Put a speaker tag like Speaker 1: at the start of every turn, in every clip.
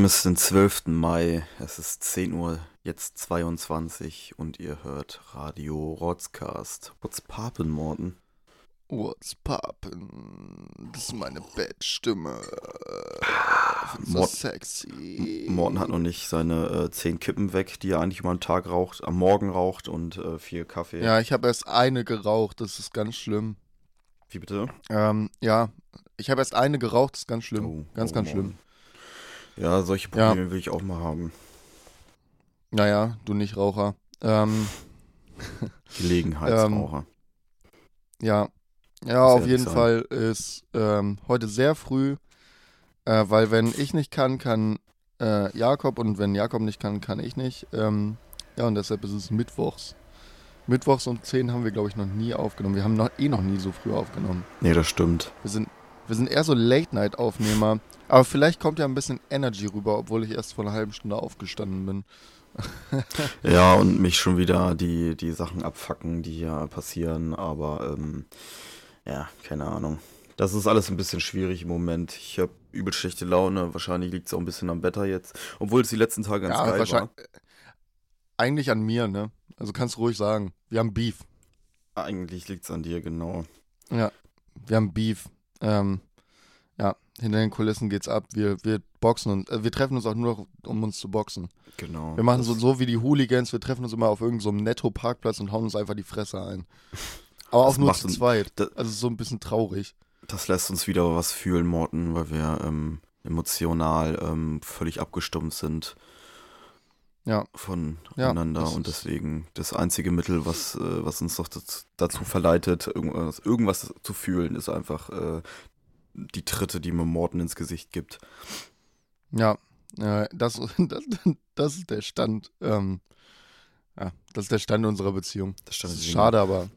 Speaker 1: Haben es den 12. Mai, es ist 10 Uhr, jetzt 22 und ihr hört Radio Rotzcast. What's poppin', Morten?
Speaker 2: What's poppin'? Das ist meine Bettstimme. So sexy.
Speaker 1: Morten hat noch nicht seine äh, 10 Kippen weg, die er eigentlich immer am Tag raucht, am Morgen raucht und äh, viel Kaffee.
Speaker 2: Ja, ich habe erst eine geraucht, das ist ganz schlimm.
Speaker 1: Wie bitte?
Speaker 2: Ähm, ja, ich habe erst eine geraucht, das ist ganz schlimm.
Speaker 1: Oh,
Speaker 2: ganz,
Speaker 1: oh,
Speaker 2: ganz
Speaker 1: Morten.
Speaker 2: schlimm.
Speaker 1: Ja, solche
Speaker 2: Ja.
Speaker 1: Probleme will ich auch mal haben.
Speaker 2: Naja, du nicht Raucher. Ähm,
Speaker 1: Gelegenheitsraucher.
Speaker 2: ja. Ja,
Speaker 1: Muss
Speaker 2: auf jeden
Speaker 1: sein.
Speaker 2: Fall ist ähm, heute sehr früh, äh, weil wenn ich nicht kann, kann äh, Jakob und wenn Jakob nicht kann, kann ich nicht. Ähm, ja, und deshalb ist es mittwochs. Mittwochs um 10 haben wir, glaube ich, noch nie aufgenommen. Wir haben noch, eh noch nie so früh aufgenommen.
Speaker 1: nee, das stimmt.
Speaker 2: Wir sind, wir sind eher so Late-Night-Aufnehmer. Aber vielleicht kommt ja ein bisschen Energy rüber, obwohl ich erst vor einer halben Stunde aufgestanden bin.
Speaker 1: Ja, und mich schon wieder die, die Sachen abfacken, die hier passieren, aber ähm, ja, keine Ahnung. Das ist alles ein bisschen schwierig im Moment. Ich habe übel schlechte Laune. Wahrscheinlich liegt es auch ein bisschen am Wetter jetzt. Obwohl es die letzten Tage ganz
Speaker 2: ja,
Speaker 1: geil
Speaker 2: wahrscheinlich. Eigentlich an mir, ne? Also kannst ruhig sagen. Wir haben Beef.
Speaker 1: war. Eigentlich liegt es an dir, genau.
Speaker 2: Ja, wir haben Beef. Ähm, hinter den Kulissen geht's ab. Wir, wir boxen und äh, wir treffen uns auch nur noch, um uns zu boxen.
Speaker 1: Genau.
Speaker 2: Wir machen so, so wie die Hooligans, wir treffen uns immer auf irgendeinem so Netto-Parkplatz und hauen uns einfach die Fresse ein. Aber auch nur zu zweit.
Speaker 1: das-
Speaker 2: Also so ein bisschen traurig.
Speaker 1: Das lässt uns wieder was fühlen, Morten, weil wir ähm, emotional ähm, völlig abgestumpft sind
Speaker 2: Ja.
Speaker 1: voneinander
Speaker 2: das
Speaker 1: und deswegen das einzige Mittel, was, äh, was uns doch dazu, dazu verleitet, irgendwas, irgendwas zu fühlen, ist einfach äh, die Tritte, die mir Morten ins Gesicht gibt.
Speaker 2: Ja, äh, das, das, das ist der Stand. Ähm, ja, das ist der Stand unserer Beziehung.
Speaker 1: Das
Speaker 2: Das
Speaker 1: stand
Speaker 2: ist schade, aber.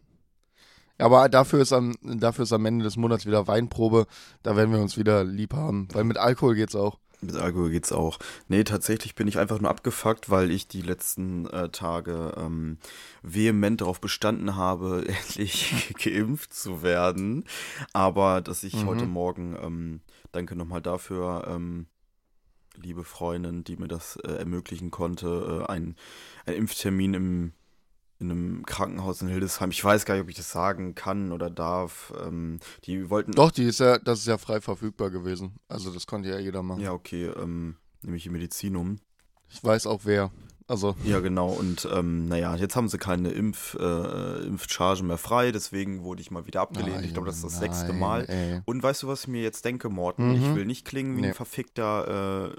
Speaker 2: Aber dafür ist, am, dafür ist am Ende des Monats wieder Weinprobe. Da werden wir uns wieder lieb haben. Weil mit Alkohol geht's auch.
Speaker 1: Mit Alkohol geht's auch. Nee, tatsächlich bin ich einfach nur abgefuckt, weil ich die letzten äh, Tage ähm, vehement darauf bestanden habe, endlich geimpft zu werden. Aber dass ich
Speaker 2: Mhm.
Speaker 1: heute Morgen, ähm, danke nochmal dafür, ähm, liebe Freundin, die mir das äh, ermöglichen konnte, äh, ein, ein Impftermin im, in einem Krankenhaus in Hildesheim. Ich weiß gar nicht, ob ich das sagen kann oder darf. Ähm, die wollten.
Speaker 2: Doch, die ist ja, das ist ja frei verfügbar gewesen. Also das konnte ja jeder machen.
Speaker 1: Ja, okay, ähm, nehme ich die Medizin um.
Speaker 2: Ich weiß auch wer. Also,
Speaker 1: Ja, genau. Und ähm, naja, jetzt haben sie keine Impf, äh, Impfcharge mehr frei, deswegen wurde ich mal wieder abgelehnt. ich glaube, das ist das sechste
Speaker 2: Nein,
Speaker 1: Mal.
Speaker 2: Ey.
Speaker 1: Und weißt du, was ich mir jetzt denke, Morten?
Speaker 2: Mhm.
Speaker 1: Ich will nicht klingen wie
Speaker 2: Nee.
Speaker 1: ein verfickter äh,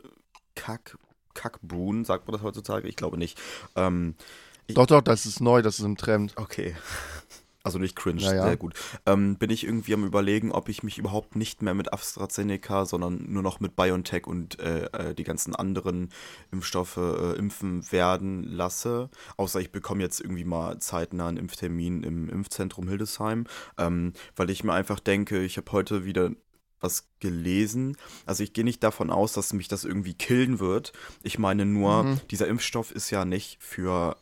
Speaker 1: Kack, Kackbuhn, sagt man das heutzutage? Ich glaube nicht. Ähm,
Speaker 2: Doch, doch, das ist neu, das ist im Trend.
Speaker 1: okay. Also nicht cringe,
Speaker 2: Ja, ja.
Speaker 1: sehr gut. Ähm, bin ich irgendwie am überlegen, ob ich mich überhaupt nicht mehr mit AstraZeneca, sondern nur noch mit BioNTech und äh, äh, die ganzen anderen Impfstoffe äh, impfen werden lasse. Außer ich bekomme jetzt irgendwie mal zeitnah einen Impftermin im Impfzentrum Hildesheim, ähm, weil ich mir einfach denke, ich habe heute wieder was gelesen. Also ich gehe nicht davon aus, dass mich das irgendwie killen wird. Ich meine nur,
Speaker 2: Mhm.
Speaker 1: dieser Impfstoff ist ja nicht für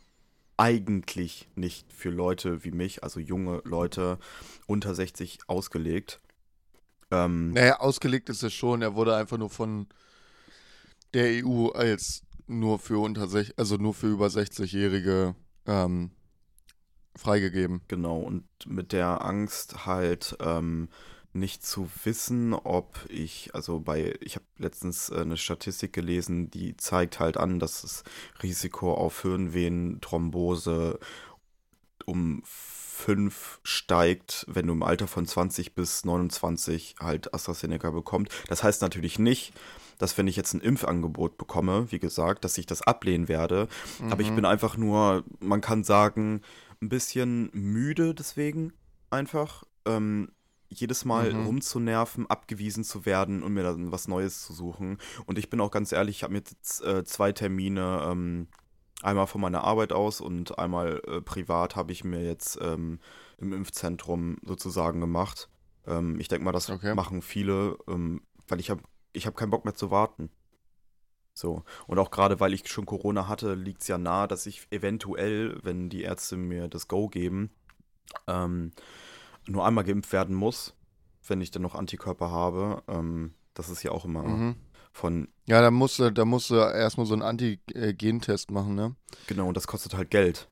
Speaker 1: eigentlich nicht für Leute wie mich, also junge Leute unter 60 ausgelegt. Ähm,
Speaker 2: Naja, ausgelegt ist es schon. Er wurde einfach nur von der EU als nur für unter sech, also nur für über 60-Jährige ähm, freigegeben.
Speaker 1: Genau, und mit der Angst halt ähm, nicht zu wissen, ob ich, also bei, ich habe letztens äh, eine Statistik gelesen, die zeigt halt an, dass das Risiko auf Hirnvenenthrombose um 5 steigt, wenn du im Alter von 20 bis 29 halt AstraZeneca bekommst. Das heißt natürlich nicht, dass wenn ich jetzt ein Impfangebot bekomme, wie gesagt, dass ich das ablehnen werde. Aber ich
Speaker 2: Mhm.
Speaker 1: bin einfach nur, man kann sagen, ein bisschen müde deswegen einfach. Ähm, jedes Mal
Speaker 2: Mhm.
Speaker 1: rumzunerven, abgewiesen zu werden und mir dann was Neues zu suchen. Und ich bin auch ganz ehrlich, ich habe mir jetzt äh, zwei Termine, ähm, einmal von meiner Arbeit aus und einmal äh, privat habe ich mir jetzt ähm, im Impfzentrum sozusagen gemacht. Ähm, ich denke mal, das
Speaker 2: Okay.
Speaker 1: machen viele, ähm, weil ich habe ich hab keinen Bock mehr zu warten. So. Und auch gerade, weil ich schon Corona hatte, liegt es ja nahe, dass ich eventuell, wenn die Ärzte mir das Go geben, ähm, nur einmal geimpft werden muss, wenn ich dann noch Antikörper habe. Ähm, das ist ja auch immer
Speaker 2: Mhm.
Speaker 1: von,
Speaker 2: Ja, da musst du, da musst du erstmal so einen Antigen-Test machen, ne?
Speaker 1: genau, und das kostet halt Geld.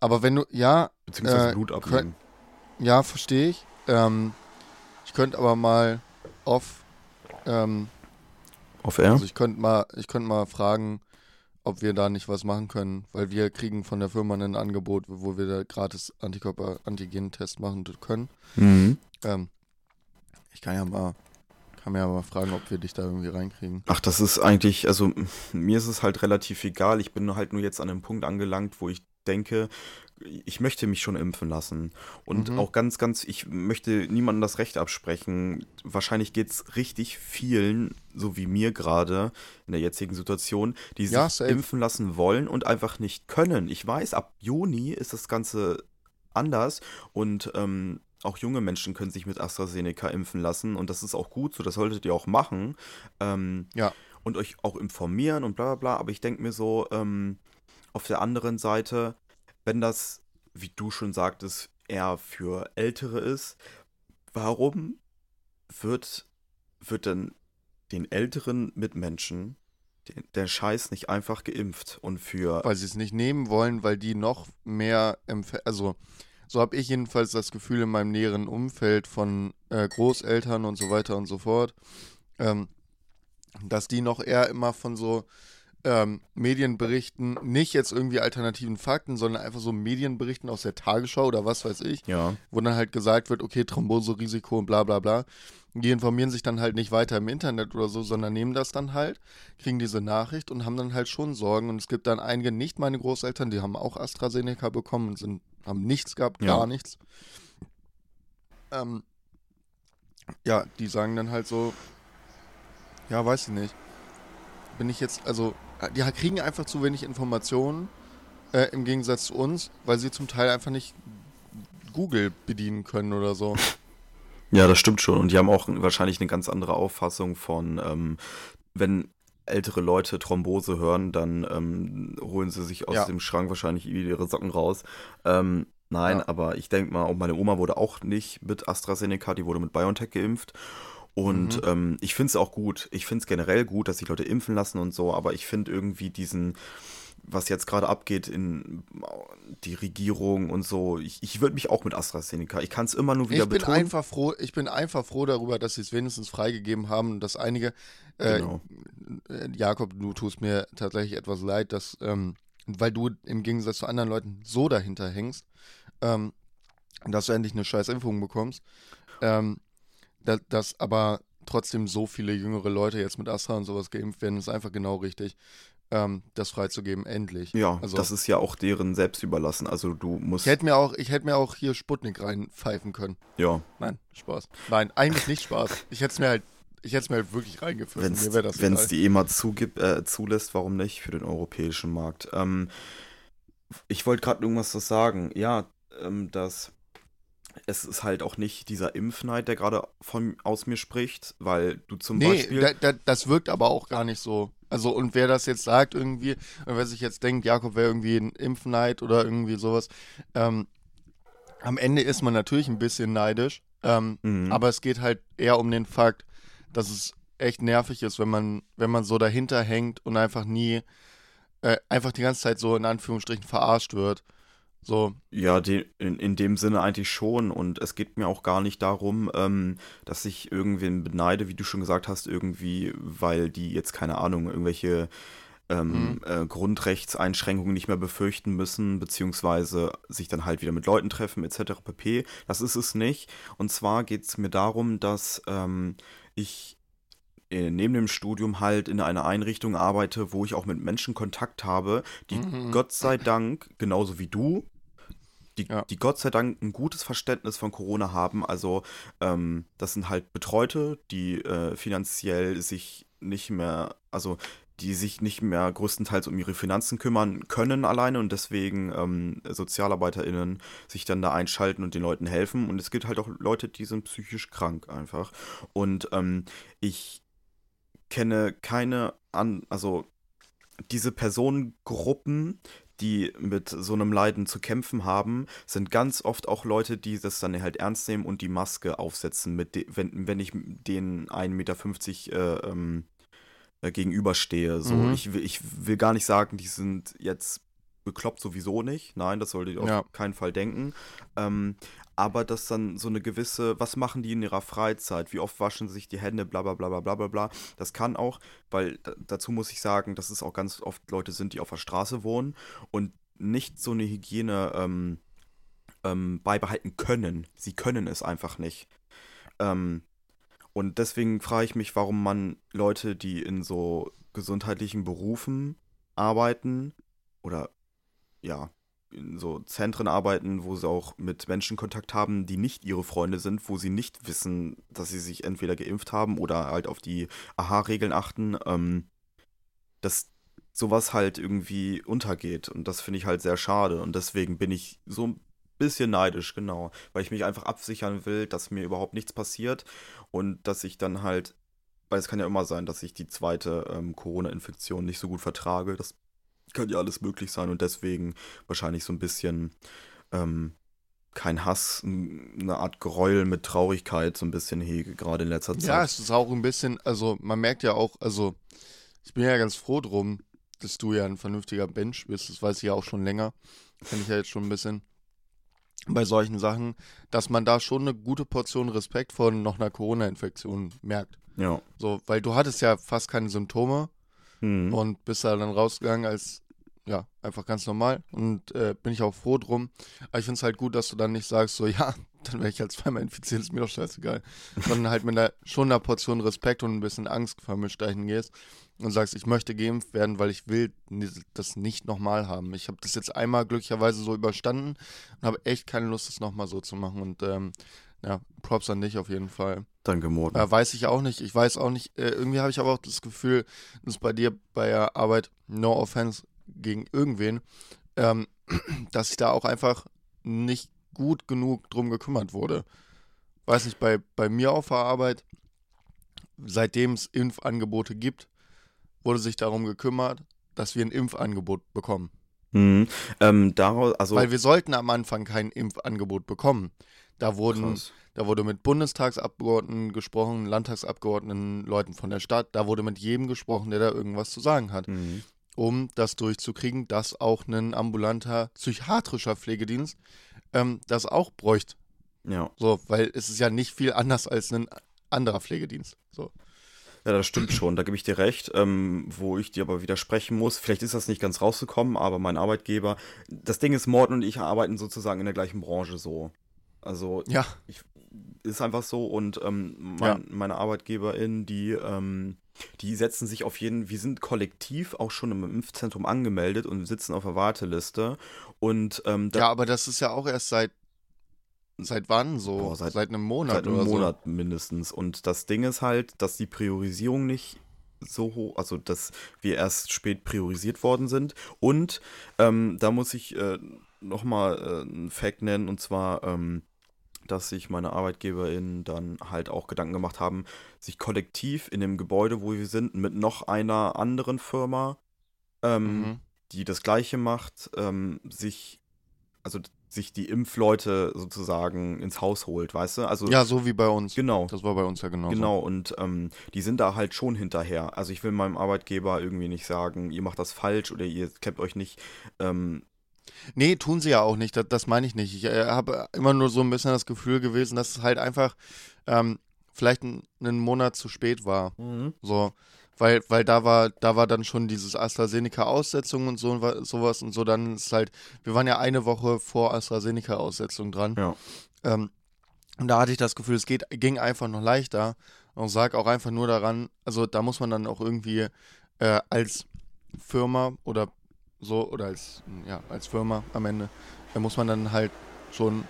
Speaker 2: Aber wenn du, ja,
Speaker 1: Beziehungsweise
Speaker 2: Äh,
Speaker 1: Blut abnehmen.
Speaker 2: ja, verstehe ich. Ähm, ich könnte aber mal off, ähm,
Speaker 1: Auf Air?
Speaker 2: also ich könnte mal, ich könnte mal fragen, ob wir da nicht was machen können, weil wir kriegen von der Firma ein Angebot, wo wir da gratis Antikörper-Antigen-Test machen können.
Speaker 1: Mhm.
Speaker 2: Ähm, ich kann ja mal, kann mir ja mal fragen, ob wir dich da irgendwie reinkriegen.
Speaker 1: Ach, das ist eigentlich, also mir ist es halt relativ egal. Ich bin halt nur jetzt an einem Punkt angelangt, wo ich denke, ich möchte mich schon impfen lassen. Und
Speaker 2: Mhm.
Speaker 1: auch ganz, ganz, ich möchte niemandem das Recht absprechen. Wahrscheinlich geht es richtig vielen, so wie mir gerade in der jetzigen Situation, die sich
Speaker 2: Ja,
Speaker 1: impfen lassen wollen und einfach nicht können. Ich weiß, ab Juni ist das Ganze anders und ähm, auch junge Menschen können sich mit AstraZeneca impfen lassen und das ist auch gut so, das solltet ihr auch machen. Ähm,
Speaker 2: Ja.
Speaker 1: und euch auch informieren und bla bla bla. Aber ich denke mir so, ähm, auf der anderen Seite, wenn das, wie du schon sagtest, eher für Ältere ist, warum wird, wird denn den älteren Mitmenschen den, der Scheiß nicht einfach geimpft und für.
Speaker 2: Weil sie es nicht nehmen wollen, weil die noch mehr, also so habe ich jedenfalls das Gefühl in meinem näheren Umfeld von äh, Großeltern und so weiter und so fort, ähm, dass die noch eher immer von so ähm, Medienberichten, nicht jetzt irgendwie alternativen Fakten, sondern einfach so Medienberichten aus der Tagesschau oder was weiß ich,
Speaker 1: Ja,
Speaker 2: wo dann halt gesagt wird, okay, Thromboserisiko und bla bla bla. Die informieren sich dann halt nicht weiter im Internet oder so, sondern nehmen das dann halt, kriegen diese Nachricht und haben dann halt schon Sorgen. Und es gibt dann einige, nicht meine Großeltern, die haben auch AstraZeneca bekommen und sind, haben nichts gehabt,
Speaker 1: Ja.
Speaker 2: gar nichts. Ähm, ja, die sagen dann halt so, ja, weiß ich nicht. Bin ich jetzt, also, die kriegen einfach zu wenig Informationen äh, im Gegensatz zu uns, weil sie zum Teil einfach nicht Google bedienen können oder so.
Speaker 1: ja, das stimmt schon. Und die haben auch wahrscheinlich eine ganz andere Auffassung von, ähm, wenn ältere Leute Thrombose hören, dann ähm, holen sie sich aus
Speaker 2: Ja.
Speaker 1: dem Schrank wahrscheinlich ihre Socken raus. Ähm, nein,
Speaker 2: Ja.
Speaker 1: aber ich denke mal, auch meine Oma wurde auch nicht mit AstraZeneca, die wurde mit BioNTech geimpft. Und
Speaker 2: Mhm.
Speaker 1: ähm, ich finde es auch gut. Ich finde es generell gut, dass sich Leute impfen lassen und so, aber ich finde irgendwie diesen, was jetzt gerade abgeht in die Regierung und so, ich, ich würde mich auch mit AstraZeneca, ich kann es immer nur wieder
Speaker 2: Ich bin
Speaker 1: betonen.
Speaker 2: einfach froh, ich bin einfach froh darüber, dass sie es wenigstens freigegeben haben und dass einige, äh,
Speaker 1: Genau.
Speaker 2: äh, Jakob, du tust mir tatsächlich etwas leid, dass, ähm, weil du im Gegensatz zu anderen Leuten so dahinter hängst, ähm, dass du endlich eine scheiß Impfung bekommst, ähm, dass, dass aber trotzdem so viele jüngere Leute jetzt mit Astra und sowas geimpft werden, ist einfach genau richtig, ähm, das freizugeben, endlich.
Speaker 1: Ja,
Speaker 2: Also-
Speaker 1: das ist ja auch deren selbst überlassen. Also du musst,
Speaker 2: Ich hätte mir auch, ich hätte mir auch hier Sputnik reinpfeifen können.
Speaker 1: ja,
Speaker 2: Nein, Spaß. Nein, eigentlich nicht Spaß. Ich hätte es mir halt, ich hätte es mir halt wirklich reingepfiffen.
Speaker 1: wenn es die EMA zugibt, äh, zulässt, warum nicht für den europäischen Markt? Ähm, ich wollte gerade irgendwas so sagen. Ja, ähm, dass es ist halt auch nicht dieser Impfneid, der gerade von aus mir spricht, weil du zum
Speaker 2: Nee,
Speaker 1: Beispiel.
Speaker 2: da, da, das wirkt aber auch gar nicht so. Also, und wer das jetzt sagt irgendwie, und wer sich jetzt denkt, Jakob wäre irgendwie ein Impfneid oder irgendwie sowas, ähm, am Ende ist man natürlich ein bisschen neidisch, ähm,
Speaker 1: Mhm.
Speaker 2: aber es geht halt eher um den Fakt, dass es echt nervig ist, wenn man, wenn man so dahinter hängt und einfach nie, äh, einfach die ganze Zeit so in Anführungsstrichen verarscht wird. So,
Speaker 1: Ja, de, in, in dem Sinne eigentlich schon. Und es geht mir auch gar nicht darum, ähm, dass ich irgendwen beneide, wie du schon gesagt hast, irgendwie, weil die jetzt, keine Ahnung, irgendwelche ähm, äh, Grundrechtseinschränkungen nicht mehr befürchten müssen, beziehungsweise sich dann halt wieder mit Leuten treffen, etc. pp. Das ist es nicht. Und zwar geht es mir darum, dass ähm, ich neben dem Studium halt in einer Einrichtung arbeite, wo ich auch mit Menschen Kontakt habe, die
Speaker 2: Mhm.
Speaker 1: Gott sei Dank, genauso wie du, die,
Speaker 2: Ja.
Speaker 1: die Gott sei Dank ein gutes Verständnis von Corona haben. Also ähm, das sind halt Betreute, die äh, finanziell sich nicht mehr, also die sich nicht mehr größtenteils um ihre Finanzen kümmern können alleine und deswegen ähm, SozialarbeiterInnen sich dann da einschalten und den Leuten helfen. Und es gibt halt auch Leute, die sind psychisch krank einfach. Und ähm, ich kenne keine an, also diese Personengruppen, die mit so einem Leiden zu kämpfen haben, sind ganz oft auch Leute, die das dann halt ernst nehmen und die Maske aufsetzen, mit de wenn, wenn ich den 1,50 Meter äh, ähm, äh, gegenüberstehe. So,
Speaker 2: Mhm.
Speaker 1: ich, will- ich will gar nicht sagen, die sind jetzt bekloppt sowieso nicht. Nein, das solltet ihr auf
Speaker 2: Ja.
Speaker 1: keinen Fall denken. Ähm, aber dass dann so eine gewisse, was machen die in ihrer Freizeit? Wie oft waschen sie sich die Hände, bla bla bla bla bla bla. Das kann auch, weil da, dazu muss ich sagen, dass es auch ganz oft Leute sind, die auf der Straße wohnen und nicht so eine Hygiene ähm, ähm, beibehalten können. Sie können es einfach nicht. Ähm, und deswegen frage ich mich, warum man Leute, die in so gesundheitlichen Berufen arbeiten oder ja, in so Zentren arbeiten, wo sie auch mit Menschen Kontakt haben, die nicht ihre Freunde sind, wo sie nicht wissen, dass sie sich entweder geimpft haben oder halt auf die AHA-Regeln achten, ähm, dass sowas halt irgendwie untergeht. Und das finde ich halt sehr schade. Und deswegen bin ich so ein bisschen neidisch, genau. Weil ich mich einfach absichern will, dass mir überhaupt nichts passiert und dass ich dann halt, weil es kann ja immer sein, dass ich die zweite ähm, Corona-Infektion nicht so gut vertrage. Das kann ja alles möglich sein und deswegen wahrscheinlich so ein bisschen ähm, kein Hass, eine Art Gräuel mit Traurigkeit so ein bisschen hege, gerade in letzter
Speaker 2: Ja,
Speaker 1: Zeit.
Speaker 2: es ist auch ein bisschen, also man merkt ja auch, also ich bin ja ganz froh drum, dass du ja ein vernünftiger Mensch bist. Das weiß ich ja auch schon länger. Kenne ich ja jetzt schon ein bisschen. Bei solchen Sachen, dass man da schon eine gute Portion Respekt vor noch einer Corona-Infektion merkt.
Speaker 1: Ja.
Speaker 2: So, weil du hattest ja fast keine Symptome
Speaker 1: Hm.
Speaker 2: und bist da dann rausgegangen als, ja, einfach ganz normal. Und äh, bin ich auch froh drum. Aber ich finde es halt gut, dass du dann nicht sagst, so, ja, dann wäre ich halt zweimal infiziert, ist mir doch scheißegal. Sondern halt mit einer, schon einer Portion Respekt und ein bisschen Angst vermischt dahin gehst und sagst, ich möchte geimpft werden, weil ich will das nicht nochmal haben. Ich habe das jetzt einmal glücklicherweise so überstanden und habe echt keine Lust, das nochmal so zu machen. Und ähm, ja, Props an dich auf jeden Fall.
Speaker 1: Danke, Morten.
Speaker 2: Äh, weiß ich auch nicht. Ich weiß auch nicht. Äh, irgendwie habe ich aber auch das Gefühl, dass bei dir bei der Arbeit, no offense gegen irgendwen, ähm, dass sich da auch einfach nicht gut genug drum gekümmert wurde. Weiß nicht, bei, bei mir auf der Arbeit, seitdem es Impfangebote gibt, wurde sich darum gekümmert, dass wir ein Impfangebot bekommen.
Speaker 1: Hm. Ähm, daraus, also
Speaker 2: Weil wir sollten am Anfang kein Impfangebot bekommen. Da wurden
Speaker 1: krass.
Speaker 2: da wurde mit Bundestagsabgeordneten gesprochen, Landtagsabgeordneten, Leuten von der Stadt. Da wurde mit jedem gesprochen, der da irgendwas zu sagen hat,
Speaker 1: Hm.
Speaker 2: um das durchzukriegen, dass auch ein ambulanter psychiatrischer Pflegedienst ähm, das auch bräuchte.
Speaker 1: Ja.
Speaker 2: So, weil es ist ja nicht viel anders als ein anderer Pflegedienst. So.
Speaker 1: Ja, das stimmt schon, da gebe ich dir recht. Ähm, wo ich dir aber widersprechen muss, vielleicht ist das nicht ganz rausgekommen, aber mein Arbeitgeber, das Ding ist, Morten und ich arbeiten sozusagen in der gleichen Branche so. Also
Speaker 2: Ja,
Speaker 1: ist einfach so und ähm, mein,
Speaker 2: Ja.
Speaker 1: meine ArbeitgeberInnen, die, ähm, die setzen sich auf jeden, wir sind kollektiv auch schon im Impfzentrum angemeldet und sitzen auf der Warteliste und ähm,
Speaker 2: ja, aber das ist ja auch erst seit seit wann so?
Speaker 1: Boah,
Speaker 2: seit,
Speaker 1: seit-
Speaker 2: einem Monat
Speaker 1: seit einem
Speaker 2: oder
Speaker 1: Monat mindestens und das Ding ist halt, dass die Priorisierung nicht so hoch, also dass wir erst spät priorisiert worden sind und ähm, da muss ich äh, nochmal äh, einen Fact nennen und zwar, ähm, dass sich meine ArbeitgeberInnen dann halt auch Gedanken gemacht haben, sich kollektiv in dem Gebäude, wo wir sind, mit noch einer anderen Firma, ähm,
Speaker 2: Mhm.
Speaker 1: die das Gleiche macht, ähm, sich, also sich die Impfleute sozusagen ins Haus holt, weißt du? Also
Speaker 2: Ja, so wie bei uns.
Speaker 1: genau.
Speaker 2: Das war bei uns ja genauso.
Speaker 1: Genau, und ähm, die sind da halt schon hinterher. Also ich will meinem Arbeitgeber irgendwie nicht sagen, ihr macht das falsch oder ihr klemmt euch nicht. Ähm,
Speaker 2: Nee, tun sie ja auch nicht, das, das meine ich nicht. Ich äh, habe immer nur so ein bisschen das Gefühl gewesen, dass es halt einfach ähm, vielleicht ein, einen Monat zu spät war. So, weil, weil da war, da war dann schon dieses AstraZeneca-Aussetzung und so wa- sowas und so, dann ist halt, wir waren ja eine Woche vor AstraZeneca-Aussetzung dran.
Speaker 1: Ja.
Speaker 2: Ähm, und da hatte ich das Gefühl, es geht, ging einfach noch leichter. Und sag auch einfach nur daran, also da muss man dann auch irgendwie äh, als Firma oder so, oder als, ja, als Firma am Ende, da muss man dann halt schon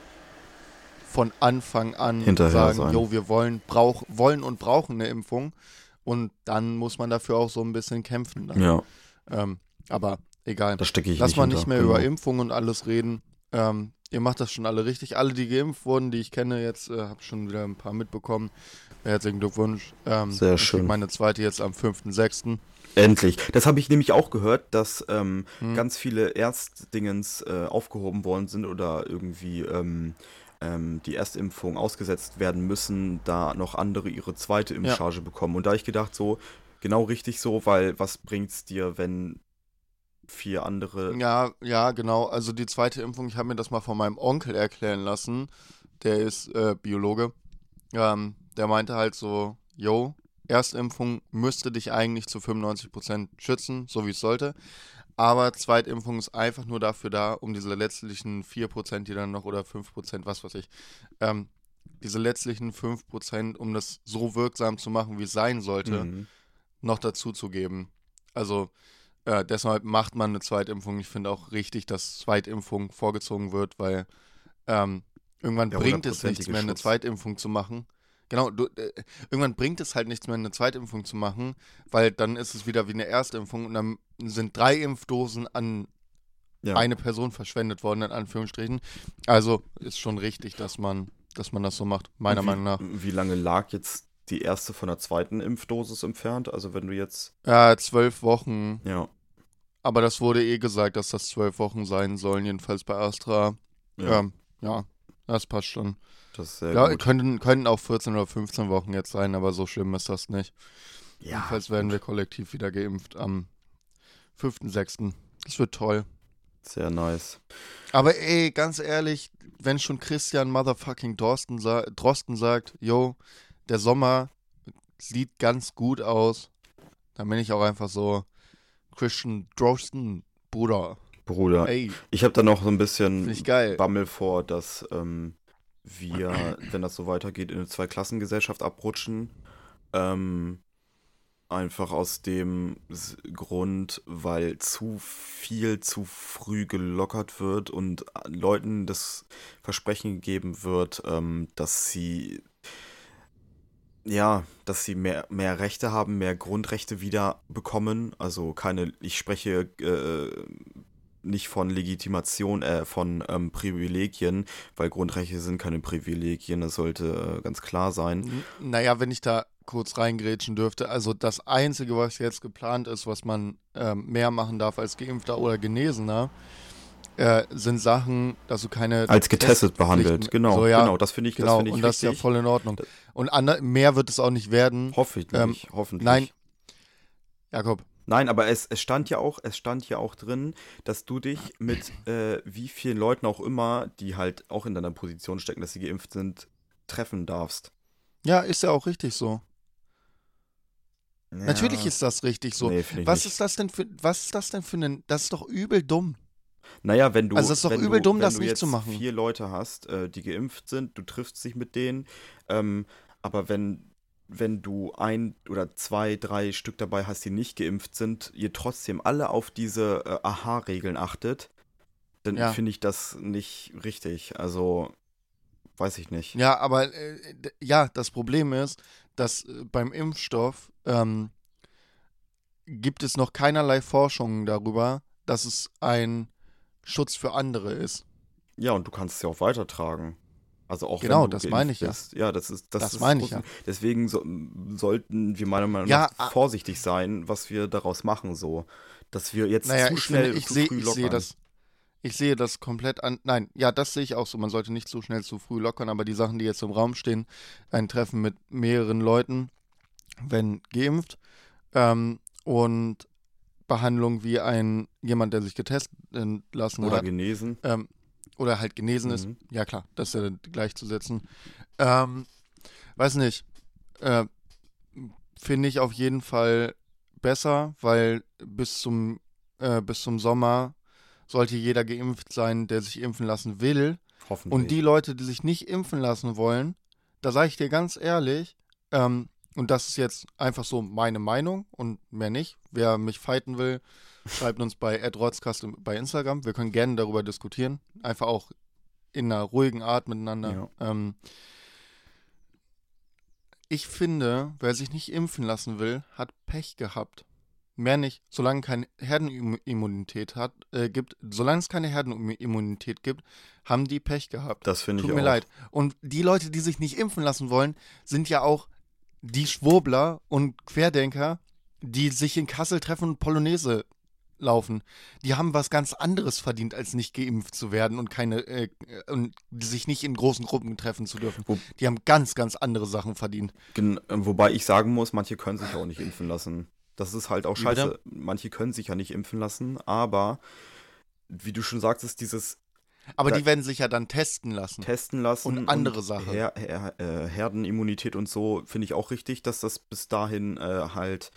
Speaker 2: von Anfang an
Speaker 1: Hinterher
Speaker 2: sagen,
Speaker 1: sein.
Speaker 2: jo, wir wollen, brauch, wollen und brauchen eine Impfung. Und dann muss man dafür auch so ein bisschen kämpfen. Dann.
Speaker 1: ja,
Speaker 2: Ähm, aber egal.
Speaker 1: da stecke ich
Speaker 2: Lass
Speaker 1: nicht
Speaker 2: mal nicht mehr
Speaker 1: genau.
Speaker 2: über Impfung und alles reden. Ähm, ihr macht das schon alle richtig. Alle, die geimpft wurden, die ich kenne, jetzt äh, habe schon wieder ein paar mitbekommen. Herzlichen Glückwunsch. Ähm,
Speaker 1: Sehr schön.
Speaker 2: Meine zweite jetzt am 5.6.
Speaker 1: Endlich. Das habe ich nämlich auch gehört, dass ähm,
Speaker 2: Hm.
Speaker 1: ganz viele Erstdingens äh, aufgehoben worden sind oder irgendwie ähm, ähm, die Erstimpfung ausgesetzt werden müssen, da noch andere ihre zweite Impfcharge bekommen. Und da ich gedacht so, genau richtig so, weil was bringt's dir, wenn vier andere.
Speaker 2: Ja, ja, genau. Also die zweite Impfung, ich habe mir das mal von meinem Onkel erklären lassen. Der ist äh, Biologe. Ähm, der meinte halt so, yo, Erstimpfung müsste dich eigentlich zu 95% schützen, so wie es sollte. Aber Zweitimpfung ist einfach nur dafür da, um diese letztlichen 4%, die dann noch, oder 5%, was weiß ich, ähm, diese letztlichen 5%, um das so wirksam zu machen, wie es sein sollte,
Speaker 1: Mhm.
Speaker 2: noch dazu zu geben. Also äh, deshalb macht man eine Zweitimpfung. Ich finde auch richtig, dass Zweitimpfung vorgezogen wird, weil ähm, irgendwann
Speaker 1: Der
Speaker 2: bringt es nichts mehr, eine. Zweitimpfung zu machen. Genau, du, äh, irgendwann bringt es halt nichts mehr, eine Zweitimpfung zu machen, weil dann ist es wieder wie eine Erstimpfung und dann sind drei Impfdosen an
Speaker 1: Ja.
Speaker 2: eine Person verschwendet worden, in Anführungsstrichen. Also ist schon richtig, dass man, dass man das so macht, meiner
Speaker 1: Und
Speaker 2: Meinung nach.
Speaker 1: wie, Wie lange lag jetzt die erste von der zweiten Impfdosis entfernt? Also wenn du jetzt.
Speaker 2: Ja, zwölf Wochen.
Speaker 1: Ja.
Speaker 2: Aber das wurde eh gesagt, dass das zwölf Wochen sein sollen, jedenfalls bei Astra.
Speaker 1: Ja.
Speaker 2: Ja, ja das passt schon.
Speaker 1: Das ist sehr
Speaker 2: Ja,
Speaker 1: gut.
Speaker 2: könnten, könnten auch 14 oder 15 Wochen jetzt sein, aber so schlimm ist das nicht.
Speaker 1: Ja,
Speaker 2: Jedenfalls werden wir kollektiv wieder geimpft am 5.6. Das wird toll.
Speaker 1: Sehr nice.
Speaker 2: Aber ey, ganz ehrlich, wenn schon Christian Motherfucking Drosten, sa Drosten sagt, yo, der Sommer sieht ganz gut aus, dann bin ich auch einfach so, Christian Drosten, Bruder,
Speaker 1: Bruder,
Speaker 2: ey,
Speaker 1: ich habe da noch so ein bisschen. Bammel vor, dass ähm, wir, wenn das so weitergeht, in eine Zweiklassengesellschaft abrutschen. Ähm, einfach aus dem Grund, weil zu viel zu früh gelockert wird und äh, Leuten das Versprechen gegeben wird, ähm, dass sie ja, dass sie mehr, mehr Rechte haben, mehr Grundrechte wieder bekommen. Also keine, ich spreche äh, nicht von Legitimation, äh, von ähm, Privilegien, weil Grundrechte sind keine Privilegien, das sollte äh, ganz klar sein.
Speaker 2: Naja, wenn ich da kurz reingrätschen dürfte, also das Einzige, was jetzt geplant ist, was man ähm, mehr machen darf als Geimpfter oder Genesener, äh, sind Sachen, dass du keine
Speaker 1: Als getestet behandelt, genau,
Speaker 2: so, ja,
Speaker 1: genau, das finde ich, das
Speaker 2: Genau,
Speaker 1: finde ich
Speaker 2: und das ist ja voll in Ordnung.
Speaker 1: Das-
Speaker 2: Und ander, mehr wird es auch nicht werden.
Speaker 1: Hoffentlich,
Speaker 2: Ähm,
Speaker 1: hoffentlich.
Speaker 2: nein. Jakob,
Speaker 1: Nein, aber es, es stand ja auch, es stand ja auch drin, dass du dich mit äh, wie vielen Leuten auch immer, die halt auch in deiner Position stecken, dass sie geimpft sind, treffen darfst.
Speaker 2: ja, ist ja auch richtig so.
Speaker 1: Ja.
Speaker 2: Natürlich ist das richtig so.
Speaker 1: Nee,
Speaker 2: was
Speaker 1: nicht.
Speaker 2: ist das denn für, was ist das denn für ein, das ist doch übel dumm.
Speaker 1: Naja, wenn du.
Speaker 2: Also es ist doch übel
Speaker 1: du,
Speaker 2: dumm, das
Speaker 1: du
Speaker 2: nicht
Speaker 1: jetzt
Speaker 2: zu machen.
Speaker 1: vier Leute hast, äh, die geimpft sind, du triffst dich mit denen, ähm, aber wenn, wenn du ein oder zwei, drei Stück dabei hast, die nicht geimpft sind, ihr trotzdem alle auf diese äh, Aha-Regeln achtet, dann
Speaker 2: Ja.
Speaker 1: finde ich das nicht richtig. Also, weiß ich nicht.
Speaker 2: Ja, aber äh, ja, das Problem ist, dass äh, beim Impfstoff ähm, gibt es noch keinerlei Forschungen darüber, dass es ein Schutz für andere ist.
Speaker 1: Ja, und du kannst es ja auch weitertragen. Also auch
Speaker 2: Genau,
Speaker 1: wenn du
Speaker 2: das meine ich ja.
Speaker 1: bist. Ja, das ist das,
Speaker 2: Das
Speaker 1: ist
Speaker 2: meine ich
Speaker 1: groß- Deswegen so, sollten wir meiner Meinung
Speaker 2: Ja,
Speaker 1: nach
Speaker 2: ah.
Speaker 1: vorsichtig sein, was wir daraus machen, so, dass wir jetzt
Speaker 2: Naja,
Speaker 1: zu
Speaker 2: ich
Speaker 1: schnell,
Speaker 2: finde, ich
Speaker 1: zu
Speaker 2: sehe,
Speaker 1: früh
Speaker 2: ich
Speaker 1: lockern.
Speaker 2: sehe das, ich sehe das komplett an. Nein, ja, das sehe ich auch so. Man sollte nicht zu schnell zu früh lockern, aber die Sachen, die jetzt im Raum stehen, ein Treffen mit mehreren Leuten, wenn geimpft, ähm, und Behandlung wie ein jemand, der sich getestet lassen
Speaker 1: Oder
Speaker 2: hat.
Speaker 1: genesen.
Speaker 2: ähm, oder halt genesen ist.
Speaker 1: Mhm.
Speaker 2: Ja klar, das ist ja gleichzusetzen. Ähm, weiß nicht. Äh, Finde ich auf jeden Fall besser, weil bis zum, äh, bis zum Sommer sollte jeder geimpft sein, der sich impfen lassen will.
Speaker 1: Hoffentlich.
Speaker 2: Und die Leute, die sich nicht impfen lassen wollen, da sage ich dir ganz ehrlich, ähm, und das ist jetzt einfach so meine Meinung und mehr nicht. Wer mich fighten will, schreibt uns bei @rotzcast bei Instagram. Wir können gerne darüber diskutieren. Einfach auch in einer ruhigen Art miteinander. Ähm, ich finde, wer sich nicht impfen lassen will, hat Pech gehabt. Mehr nicht. Solange keine Herdenimmunität hat, äh, gibt, solange es keine Herdenimmunität gibt, haben die Pech gehabt.
Speaker 1: das finde ich
Speaker 2: Tut
Speaker 1: auch.
Speaker 2: mir leid. Und die Leute, die sich nicht impfen lassen wollen, sind ja auch die Schwurbler und Querdenker, die sich in Kassel treffen und Polonaise laufen, die haben was ganz anderes verdient, als nicht geimpft zu werden und keine äh, und sich nicht in großen Gruppen treffen zu dürfen.
Speaker 1: Wo-
Speaker 2: Die haben ganz, ganz andere Sachen verdient.
Speaker 1: Gen äh, wobei ich sagen muss, manche können sich auch nicht impfen lassen. Das ist halt auch scheiße. Manche können sich ja nicht impfen lassen, aber wie du schon sagtest, dieses
Speaker 2: Aber
Speaker 1: Da-
Speaker 2: die werden sich ja dann testen lassen.
Speaker 1: Testen lassen
Speaker 2: Und andere Sachen.
Speaker 1: Her Her äh, Herdenimmunität und so finde ich auch richtig, dass das bis dahin äh, halt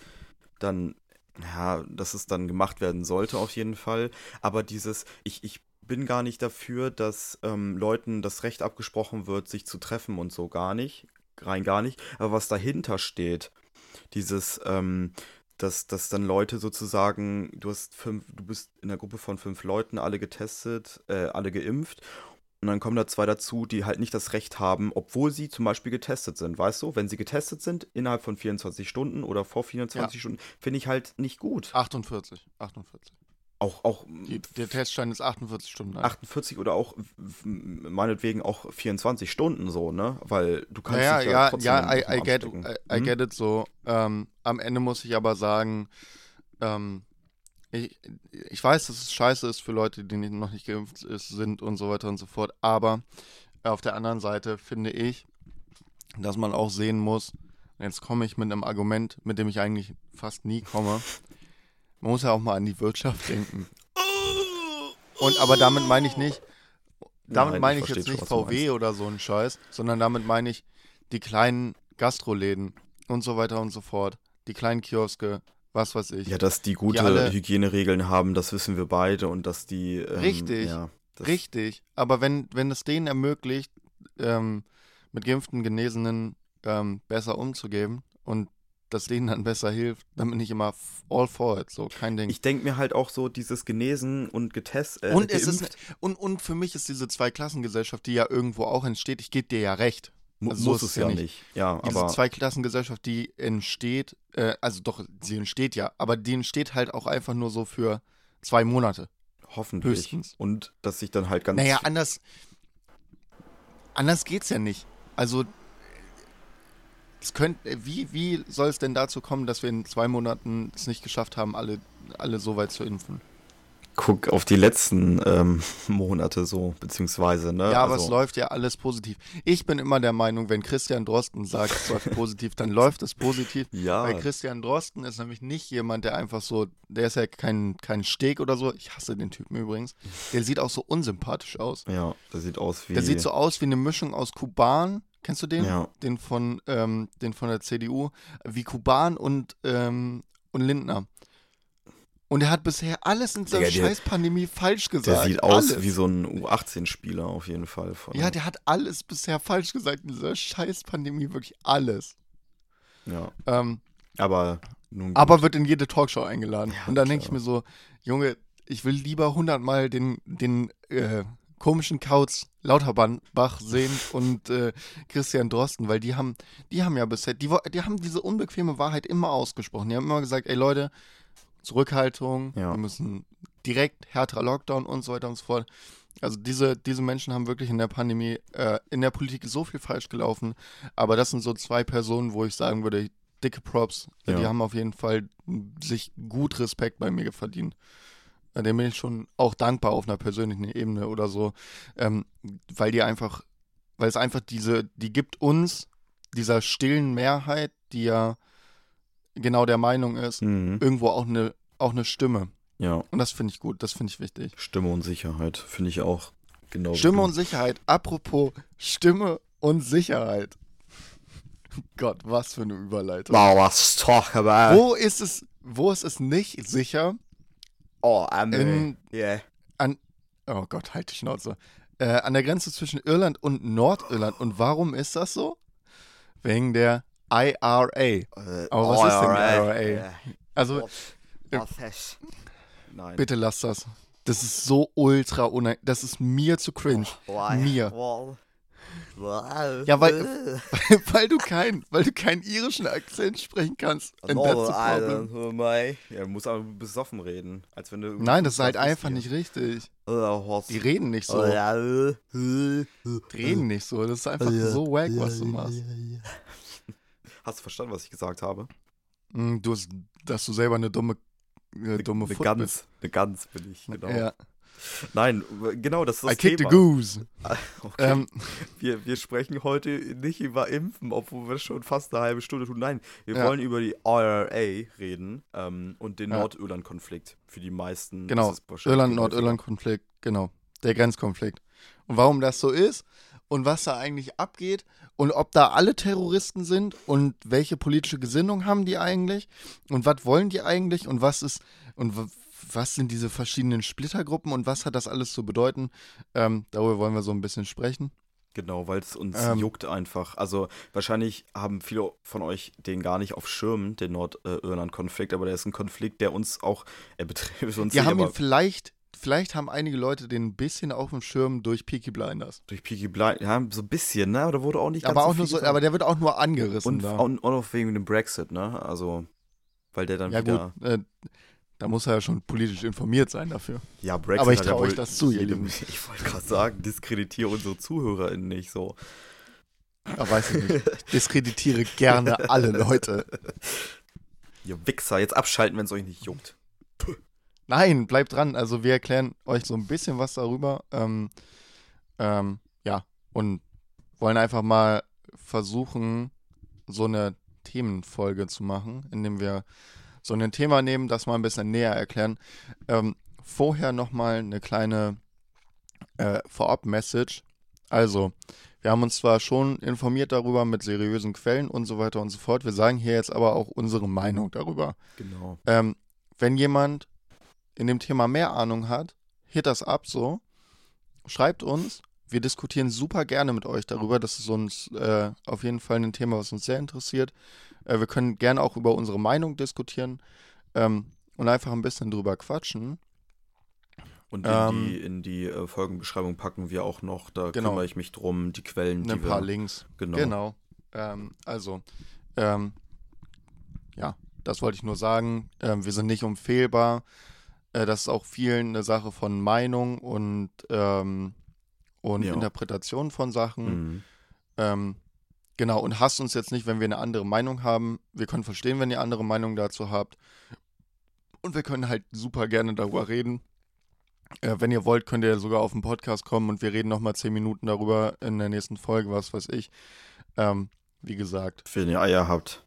Speaker 1: dann, ja, dass es dann gemacht werden sollte auf jeden Fall. Aber dieses, ich, ich bin gar nicht dafür, dass ähm, Leuten das Recht abgesprochen wird, sich zu treffen und so gar nicht, rein gar nicht. Aber was dahinter steht, dieses, ähm, dass, dass dann Leute sozusagen, du hast fünf, du bist in einer Gruppe von fünf Leuten, alle getestet, äh, alle geimpft. Und dann kommen da zwei dazu, die halt nicht das Recht haben, obwohl sie zum Beispiel getestet sind, weißt du? Wenn sie getestet sind, innerhalb von 24 Stunden oder vor 24 Stunden, finde ich halt nicht gut.
Speaker 2: 48. 48.
Speaker 1: Auch, auch
Speaker 2: Die, der Testschein ist 48 Stunden alt.
Speaker 1: 48 oder auch meinetwegen auch 24 Stunden so, ne? Weil du kannst
Speaker 2: ja,
Speaker 1: dich
Speaker 2: ja,
Speaker 1: trotzdem
Speaker 2: ja, I, I, get. I, I
Speaker 1: Hm?
Speaker 2: get it so. Ähm, am Ende muss ich aber sagen, ähm, ich, ich weiß, dass es scheiße ist für Leute, die nicht- noch nicht geimpft ist, sind und so weiter und so fort. Aber auf der anderen Seite finde ich, dass man auch sehen muss, jetzt komme ich mit einem Argument, mit dem ich eigentlich fast nie komme. Man muss ja auch mal an die Wirtschaft denken. Und aber damit meine ich nicht, damit
Speaker 1: Nein,
Speaker 2: meine
Speaker 1: ich
Speaker 2: ich jetzt nicht VW oder so ein Scheiß, sondern damit meine ich die kleinen Gastroläden und so weiter und so fort, die kleinen Kioske, was weiß ich.
Speaker 1: Ja, dass die gute
Speaker 2: alle-
Speaker 1: Hygieneregeln haben, das wissen wir beide und dass die. Ähm,
Speaker 2: Richtig.
Speaker 1: Ja, das,
Speaker 2: Richtig, aber wenn, wenn es denen ermöglicht, ähm, mit geimpften Genesenen ähm, besser umzugehen und das denen dann besser hilft, dann bin ich immer all for it, so kein Ding.
Speaker 1: Ich denke mir halt auch so, dieses Genesen und getestet. Äh,
Speaker 2: und, es ist,
Speaker 1: geimpft,
Speaker 2: und, und für mich ist diese Zweiklassengesellschaft, die ja irgendwo auch entsteht, ich gebe dir ja recht. also so
Speaker 1: muss
Speaker 2: ist
Speaker 1: es
Speaker 2: ja nicht.
Speaker 1: nicht. Ja,
Speaker 2: Diese
Speaker 1: aber
Speaker 2: Zweiklassengesellschaft, die entsteht, äh, also doch, sie entsteht ja, aber die entsteht halt auch einfach nur so für zwei Monate.
Speaker 1: hoffentlich.
Speaker 2: höchstens.
Speaker 1: Und dass sich dann halt ganz.
Speaker 2: Naja, anders, anders geht's ja nicht. Also, es könnt, wie, wie soll es denn dazu kommen, dass wir in zwei Monaten es nicht geschafft haben, alle, alle so weit zu impfen?
Speaker 1: guck auf die letzten ähm, Monate so, beziehungsweise, ne?
Speaker 2: Ja, aber es
Speaker 1: also,
Speaker 2: läuft ja alles positiv. Ich bin immer der Meinung, wenn Christian Drosten sagt, es läuft positiv, dann läuft es positiv.
Speaker 1: Ja,
Speaker 2: Weil Christian Drosten ist nämlich nicht jemand, der einfach so, der ist ja kein, kein Steg oder so. Ich hasse den Typen übrigens. Der sieht auch so unsympathisch aus.
Speaker 1: ja, der sieht aus wie.
Speaker 2: Der sieht so aus wie eine Mischung aus Kuban. Kennst du den?
Speaker 1: Ja.
Speaker 2: Den von, ähm, den von der CDU. Wie Kuban und, ähm, und Lindner. Und er hat bisher alles in dieser Scheiß-Pandemie falsch gesagt.
Speaker 1: der sieht aus
Speaker 2: alles.
Speaker 1: wie so ein U18-Spieler auf jeden Fall. Von,
Speaker 2: Ja, der hat alles bisher falsch gesagt in dieser Scheiß-Pandemie. Wirklich alles.
Speaker 1: ja.
Speaker 2: Ähm,
Speaker 1: Aber nun.
Speaker 2: aber wird in jede Talkshow eingeladen.
Speaker 1: Ja,
Speaker 2: und dann denke ich mir so, Junge, ich will lieber hundertmal den, den äh, komischen Kauz Lauterbach sehen und äh, Christian Drosten, weil die haben, die haben ja bisher, die, die haben diese unbequeme Wahrheit immer ausgesprochen. Die haben immer gesagt, ey Leute, Zurückhaltung,
Speaker 1: Ja.
Speaker 2: wir müssen direkt härterer Lockdown und so weiter und so fort. Also diese, diese Menschen haben wirklich in der Pandemie, äh, in der Politik so viel falsch gelaufen, aber das sind so zwei Personen, wo ich sagen würde, dicke Props,
Speaker 1: Ja.
Speaker 2: die haben auf jeden Fall sich gut Respekt bei mir verdient. Dem bin ich schon auch dankbar auf einer persönlichen Ebene oder so, ähm, weil die einfach, weil es einfach diese, die gibt uns, dieser stillen Mehrheit, die ja genau der Meinung ist,
Speaker 1: Mhm.
Speaker 2: irgendwo auch eine, auch eine Stimme.
Speaker 1: Ja,
Speaker 2: Und das finde ich gut, das finde ich wichtig.
Speaker 1: Stimme und Sicherheit finde ich auch. Genau.
Speaker 2: Stimme und Sicherheit. Apropos Stimme und Sicherheit. Gott, was für eine Überleitung.
Speaker 1: Wow, was talk about.
Speaker 2: Wo ist es, wo ist es nicht sicher?
Speaker 1: Oh, Emily.
Speaker 2: In,
Speaker 1: yeah.
Speaker 2: oh Gott, halt die Schnauze. Äh, an der Grenze zwischen Irland und Nordirland. Und warum ist das so? Wegen der IRA.
Speaker 1: Äh,
Speaker 2: Aber was ist denn die. IRA?
Speaker 1: Yeah.
Speaker 2: Also,
Speaker 1: Was ist? Nein.
Speaker 2: bitte lass das. Das ist so ultra unein. Das ist mir zu cringe.
Speaker 1: Why?
Speaker 2: Mir.
Speaker 1: Well,
Speaker 2: Ja, weil- weil du keinen, weil du keinen irischen Akzent sprechen kannst. And that's
Speaker 1: oh my. Ja, muss aber besoffen reden. Als wenn du
Speaker 2: Nein, das ist halt einfach nicht richtig.
Speaker 1: Was?
Speaker 2: Die reden nicht so.
Speaker 1: Oh,
Speaker 2: Die reden nicht so. Das ist einfach so wack, was du machst.
Speaker 1: Hast du verstanden, was ich gesagt habe?
Speaker 2: Mm, Du hast, dass du selber eine dumme äh, dumme
Speaker 1: eine Gans, eine Gans bin ich, genau.
Speaker 2: Ja.
Speaker 1: Nein, genau, das ist das
Speaker 2: I kicked
Speaker 1: Thema.
Speaker 2: the goose.
Speaker 1: Okay.
Speaker 2: Ähm,
Speaker 1: wir, wir sprechen heute nicht über Impfen, obwohl wir schon fast eine halbe Stunde tun. Nein, wir
Speaker 2: Ja.
Speaker 1: wollen über die IRA reden ähm, und den
Speaker 2: Ja.
Speaker 1: Nordirland-Konflikt. Für die meisten
Speaker 2: Genau. Irland-Nordirland-Konflikt, genau. Der Grenzkonflikt. Und warum das so ist und was da eigentlich abgeht und ob da alle Terroristen sind und welche politische Gesinnung haben die eigentlich und was wollen die eigentlich und was ist und was sind diese verschiedenen Splittergruppen und was hat das alles zu bedeuten? Ähm, darüber wollen wir so ein bisschen sprechen.
Speaker 1: Genau, weil es uns
Speaker 2: Ähm,
Speaker 1: juckt einfach. Also wahrscheinlich haben viele von euch den gar nicht auf Schirm, den Nordirland-Konflikt, aber der ist ein Konflikt, der uns auch, er betrifft uns
Speaker 2: Wir
Speaker 1: nicht,
Speaker 2: haben ihn
Speaker 1: aber
Speaker 2: vielleicht, vielleicht haben einige Leute den ein bisschen auf dem Schirm durch Peaky Blinders.
Speaker 1: durch Peaky Blind, ja, so ein bisschen, ne? Oder wurde auch nicht ganz
Speaker 2: Aber auch
Speaker 1: so
Speaker 2: nur so, aber der wird auch nur angerissen
Speaker 1: und,
Speaker 2: da.
Speaker 1: und, und auch wegen dem Brexit, ne? Also, weil der dann
Speaker 2: Ja
Speaker 1: wieder.
Speaker 2: gut, äh, da muss er ja schon politisch informiert sein dafür.
Speaker 1: Ja, Brexit
Speaker 2: Aber ich
Speaker 1: hat ja
Speaker 2: trau euch das zu, ihr
Speaker 1: jedem,
Speaker 2: Lieben.
Speaker 1: Ich wollte gerade sagen, diskreditiere unsere ZuhörerInnen nicht so.
Speaker 2: Aber weiß ich nicht. Ich diskreditiere gerne alle Leute.
Speaker 1: Ihr Wichser, jetzt abschalten, wenn es euch nicht juckt.
Speaker 2: Nein, bleibt dran. Also wir erklären euch so ein bisschen was darüber. Ähm, ähm, ja, und wollen einfach mal versuchen, so eine Themenfolge zu machen, indem wir so ein Thema nehmen, das mal ein bisschen näher erklären. Ähm, vorher nochmal eine kleine äh, Vorab-Message. Also, wir haben uns zwar schon informiert darüber mit seriösen Quellen und so weiter und so fort. Wir sagen hier jetzt aber auch unsere Meinung darüber.
Speaker 1: Genau.
Speaker 2: Ähm, wenn jemand in dem Thema mehr Ahnung hat, hit das ab so. Schreibt uns. Wir diskutieren super gerne mit euch darüber. Das ist uns äh, auf jeden Fall ein Thema, was uns sehr interessiert. Äh, wir können gerne auch über unsere Meinung diskutieren ähm, und einfach ein bisschen drüber quatschen.
Speaker 1: Und in
Speaker 2: Ähm,
Speaker 1: die, in die äh, Folgenbeschreibung packen wir auch noch, da
Speaker 2: Genau.
Speaker 1: kümmere ich mich drum, die Quellen,
Speaker 2: ein
Speaker 1: die
Speaker 2: paar
Speaker 1: wir.
Speaker 2: Links.
Speaker 1: Genau.
Speaker 2: Genau. Ähm, also, ähm, ja, das wollte ich nur sagen. Ähm, wir sind nicht unfehlbar. Äh, das ist auch vielen eine Sache von Meinung und, ähm, und
Speaker 1: Ja.
Speaker 2: Interpretation von Sachen.
Speaker 1: Mhm.
Speaker 2: Genau, und hasst uns jetzt nicht, wenn wir eine andere Meinung haben. Wir können verstehen, wenn ihr andere Meinung dazu habt. Und wir können halt super gerne darüber reden. Äh, wenn ihr wollt, könnt ihr sogar auf den Podcast kommen und wir reden nochmal zehn Minuten darüber in der nächsten Folge, was weiß ich. Ähm, wie gesagt,
Speaker 1: Wenn ihr Eier habt.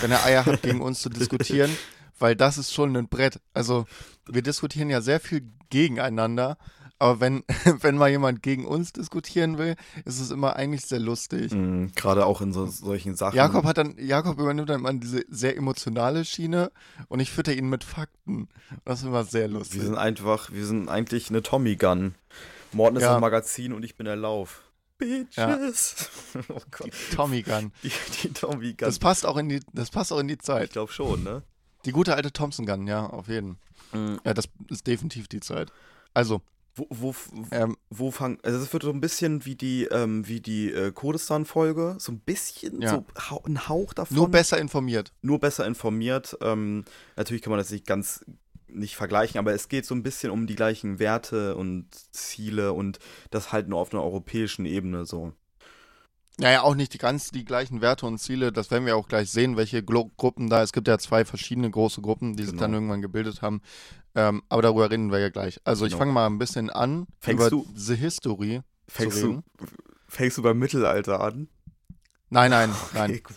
Speaker 2: wenn ihr Eier habt, gegen uns zu diskutieren, weil das ist schon ein Brett. Also, wir diskutieren ja sehr viel gegeneinander, aber wenn, wenn mal jemand gegen uns diskutieren will, ist es immer eigentlich sehr lustig.
Speaker 1: Mhm. Gerade auch in so, solchen Sachen.
Speaker 2: Jakob hat dann, Jakob übernimmt dann mal diese sehr emotionale Schiene und ich fütter ihn mit Fakten. Das ist immer sehr lustig.
Speaker 1: Wir sind einfach, wir sind eigentlich eine Tommy Gun. Morten ist
Speaker 2: Ja.
Speaker 1: das Magazin und ich bin der Lauf. Bitches. oh Gott.
Speaker 2: Tommy Gun.
Speaker 1: Die, die Tommy Gun.
Speaker 2: Das passt auch in die, das passt auch in die
Speaker 1: ich
Speaker 2: Zeit.
Speaker 1: glaube schon, ne?
Speaker 2: Die gute alte Thompson Gun, ja, auf jeden.
Speaker 1: Mhm.
Speaker 2: Ja, das ist definitiv die Zeit. Also,
Speaker 1: Wo, wo,
Speaker 2: ähm,
Speaker 1: wo fang, also es wird so ein bisschen wie die, ähm, wie die äh, Kurdistan-Folge, so ein bisschen,
Speaker 2: Ja.
Speaker 1: so hau, ein Hauch davon.
Speaker 2: nur besser informiert.
Speaker 1: nur besser informiert. Ähm, natürlich kann man das nicht ganz nicht vergleichen, aber es geht so ein bisschen um die gleichen Werte und Ziele und das halt nur auf einer europäischen Ebene so.
Speaker 2: Naja, auch nicht die ganz die gleichen Werte und Ziele. Das werden wir auch gleich sehen, welche Glo Gruppen da. Es gibt ja zwei verschiedene große Gruppen, die sich
Speaker 1: Genau.
Speaker 2: dann irgendwann gebildet haben. Ähm, aber darüber reden wir ja gleich. Also ich
Speaker 1: Genau.
Speaker 2: fange mal ein bisschen an
Speaker 1: Fängst
Speaker 2: über
Speaker 1: du-
Speaker 2: The History
Speaker 1: Fängst du, fängst du beim Mittelalter an?
Speaker 2: Nein, nein,
Speaker 1: Okay,
Speaker 2: nein.
Speaker 1: gut.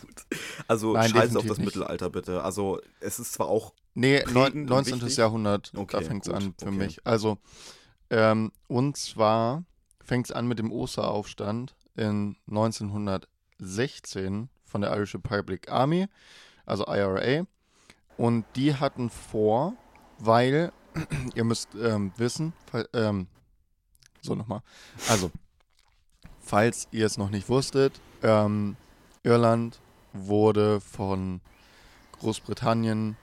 Speaker 1: Also
Speaker 2: Nein,
Speaker 1: scheiß auf das
Speaker 2: nicht.
Speaker 1: Mittelalter bitte. Also es ist zwar auch
Speaker 2: Nee, neun-
Speaker 1: Prägend und
Speaker 2: 19.
Speaker 1: wichtig?
Speaker 2: Jahrhundert, da
Speaker 1: Okay,
Speaker 2: fängt es an für
Speaker 1: okay.
Speaker 2: mich. Also, ähm, und zwar fängt es an mit dem Osteraufstand in 1916 von der Irish Republic Army, also IRA. Und die hatten vor, weil, ihr müsst ähm, wissen, ähm, so nochmal, also, falls ihr es noch nicht wusstet, ähm, Irland wurde von Großbritannien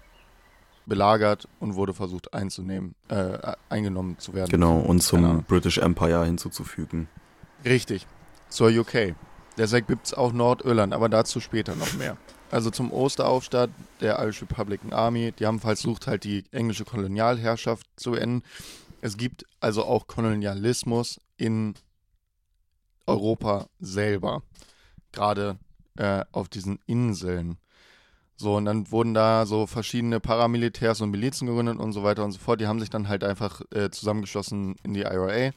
Speaker 2: belagert und wurde versucht einzunehmen, äh, eingenommen zu werden.
Speaker 1: genau und zum. British Empire hinzuzufügen.
Speaker 2: Richtig, zur UK. Deshalb gibt es auch Nordirland, aber dazu später noch mehr. Also zum Osteraufstand der Irish Republican Army, die haben versucht, halt die englische Kolonialherrschaft zu enden. Es gibt also auch Kolonialismus in Europa selber, gerade äh, auf diesen Inseln. So, und dann wurden da so verschiedene Paramilitärs und Milizen gegründet und so weiter und so fort. Die haben sich dann halt einfach äh, zusammengeschlossen in die IRA.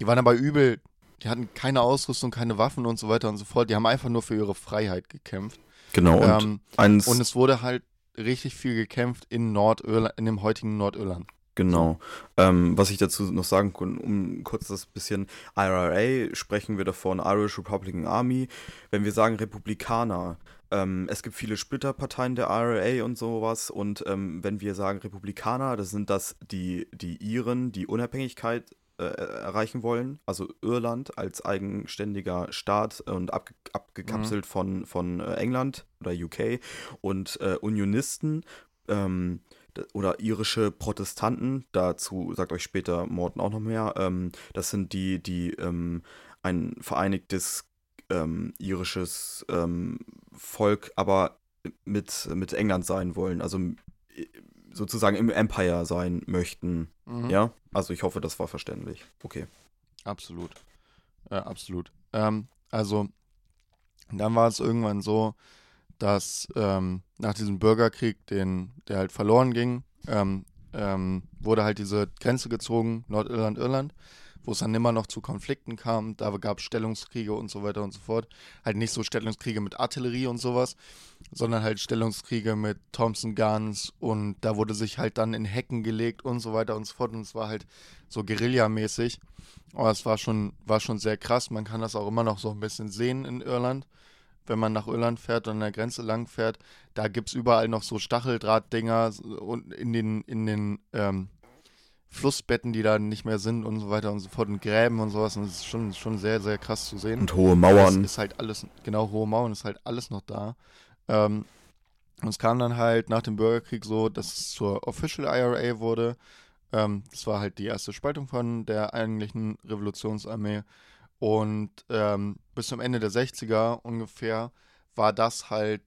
Speaker 2: Die waren aber übel, die hatten keine Ausrüstung, keine Waffen und so weiter und so fort. Die haben einfach nur für ihre Freiheit gekämpft.
Speaker 1: Genau, und,
Speaker 2: Ähm,
Speaker 1: eins,
Speaker 2: Und es wurde halt richtig viel gekämpft in Nordirland, in dem heutigen Nordirland.
Speaker 1: genau. Ähm, was ich dazu noch sagen kann, um kurz das bisschen IRA, sprechen wir davon, Irish Republican Army. Wenn wir sagen Republikaner, ähm, es gibt viele Splitterparteien der IRA und sowas. Und ähm, wenn wir sagen Republikaner, das sind das die, die Iren, die Unabhängigkeit äh, erreichen wollen, also Irland als eigenständiger Staat und abge abgekapselt von, von äh, England oder UK und äh, Unionisten ähm, oder irische Protestanten, dazu sagt euch später Morten auch noch mehr, ähm, das sind die, die ähm, ein vereinigtes ähm, irisches ähm, Volk, aber mit, mit England sein wollen, also äh, sozusagen im Empire sein möchten.
Speaker 2: Mhm.
Speaker 1: Ja, also ich hoffe, das war verständlich. Okay.
Speaker 2: Absolut. Ja, absolut. Ähm, also, dann war es irgendwann so, dass ähm, nach diesem Bürgerkrieg, den, der halt verloren ging, ähm, ähm, wurde halt diese Grenze gezogen, Nordirland, Irland, wo es dann immer noch zu Konflikten kam. Da gab es Stellungskriege und so weiter und so fort. Halt nicht so Stellungskriege mit Artillerie und sowas, sondern halt Stellungskriege mit Thompson Guns und da wurde sich halt dann in Hecken gelegt und so weiter und so fort. Und es war halt so Guerillamäßig. Aber es war schon, war schon sehr krass. Man kann das auch immer noch so ein bisschen sehen in Irland. Wenn man nach Irland fährt und an der Grenze lang fährt, da gibt es überall noch so Stacheldrahtdinger und in den, in den ähm, Flussbetten, die da nicht mehr sind und so weiter und so fort und Gräben und sowas. Und es ist schon, schon sehr, sehr krass zu sehen.
Speaker 1: Und hohe
Speaker 2: Das
Speaker 1: Mauern.
Speaker 2: ist halt alles, genau, hohe Mauern ist halt alles noch da. Ähm, und es kam dann halt nach dem Bürgerkrieg so, dass es zur Official IRA wurde. Ähm, das war halt die erste Spaltung von der eigentlichen Revolutionsarmee. Und ähm, bis zum Ende der 60er ungefähr war das halt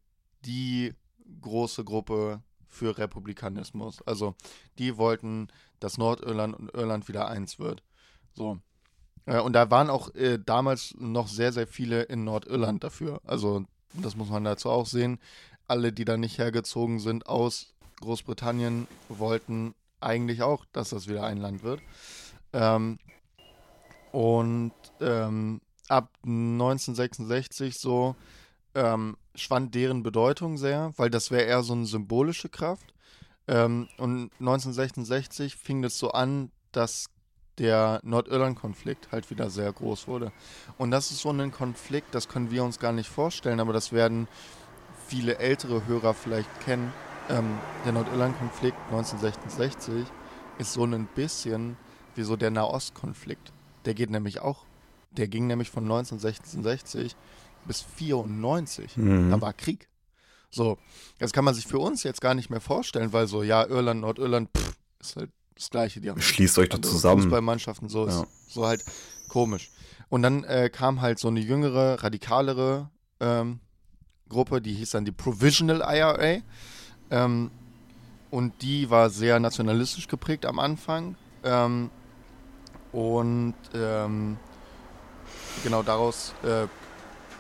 Speaker 2: die große Gruppe für Republikanismus. Also die wollten, dass Nordirland und Irland wieder eins wird. So. Äh, und da waren auch äh, damals noch sehr, sehr viele in Nordirland dafür. Also das muss man dazu auch sehen. Alle, die da nicht hergezogen sind aus Großbritannien, wollten eigentlich auch, dass das wieder ein Land wird. Ähm, und ähm, ab 1966 so ähm, schwand deren Bedeutung sehr, weil das wäre eher so eine symbolische Kraft. Ähm, und 1966 fing das so an, dass der Nordirland-Konflikt halt wieder sehr groß wurde. Und das ist so ein Konflikt, das können wir uns gar nicht vorstellen, aber das werden viele ältere Hörer vielleicht kennen. Ähm, der Nordirland-Konflikt 1966 ist so ein bisschen wie so der Nahostkonflikt. Der geht nämlich auch, der ging nämlich von 1966 bis 94.
Speaker 1: Mhm.
Speaker 2: Da war Krieg. So, das kann man sich für uns jetzt gar nicht mehr vorstellen, weil so, ja, Irland, Nordirland, pff, ist halt das Gleiche. Die haben
Speaker 1: Schließt euch doch zusammen.
Speaker 2: Fußballmannschaften, so ist
Speaker 1: Ja.
Speaker 2: so halt komisch. Und dann äh, kam halt so eine jüngere, radikalere ähm, Gruppe, die hieß dann die Provisional IRA. Ähm, und die war sehr nationalistisch geprägt am Anfang. Ähm, und ähm, genau daraus äh,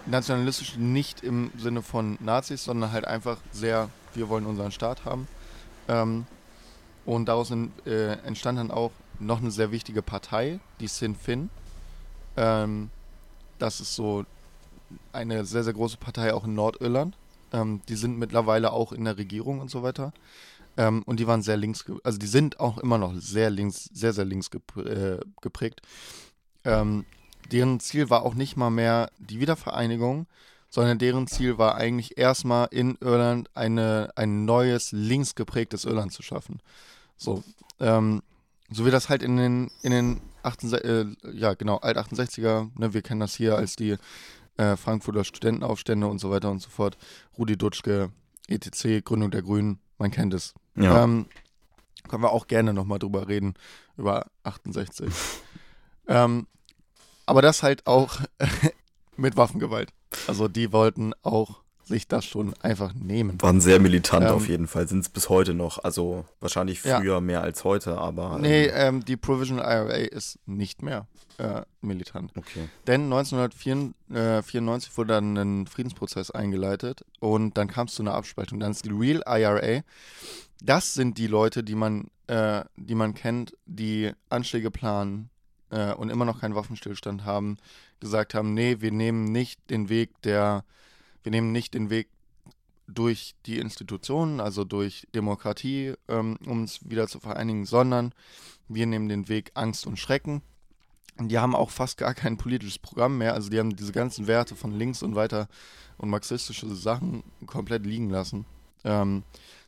Speaker 2: nationalistisch nicht im Sinne von Nazis, sondern halt einfach sehr, wir wollen unseren Staat haben. Und daraus äh, entstand dann auch noch eine sehr wichtige Partei, die Sinn Fin. Ähm, das ist so eine sehr, sehr große Partei auch in Nordirland. Ähm, die sind mittlerweile auch in der Regierung und so weiter. Ähm, und die waren sehr links, also die sind auch immer noch sehr links, sehr, sehr links geprä äh, geprägt. Ähm, deren Ziel war auch nicht mal mehr die Wiedervereinigung, sondern deren Ziel war eigentlich erstmal in Irland eine, ein neues, links geprägtes Irland zu schaffen. So, ähm, so wie das halt in den, in den 68, äh, ja genau, Alt-68er, ne, wir kennen das hier als die äh, Frankfurter Studentenaufstände und so weiter und so fort, Rudi Dutschke, ETC, Gründung der Grünen, man kennt es.
Speaker 1: Ja.
Speaker 2: Ähm, können wir auch gerne nochmal drüber reden, über 68. ähm, aber das halt auch mit Waffengewalt. Also die wollten auch sich das schon einfach nehmen.
Speaker 1: Waren sehr militant
Speaker 2: Ähm,
Speaker 1: auf jeden Fall, sind es bis heute noch. Also wahrscheinlich
Speaker 2: Ja.
Speaker 1: früher mehr als heute, aber.
Speaker 2: Nee,
Speaker 1: ähm,
Speaker 2: ähm, die Provisional IRA ist nicht mehr äh, militant.
Speaker 1: okay.
Speaker 2: Denn 1994 wurde dann ein Friedensprozess eingeleitet und dann kam es zu einer Abspaltung. Dann ist die Real IRA. Das sind die Leute, die man, äh, die man kennt, die Anschläge planen äh, und immer noch keinen Waffenstillstand haben, gesagt haben, nee, wir nehmen nicht den Weg der, wir nehmen nicht den Weg durch die Institutionen, also durch Demokratie, ähm, um uns wieder zu vereinigen, sondern wir nehmen den Weg Angst und Schrecken. Und die haben auch fast gar kein politisches Programm mehr. Also die haben diese ganzen Werte von links und weiter und marxistische Sachen komplett liegen lassen. Ähm,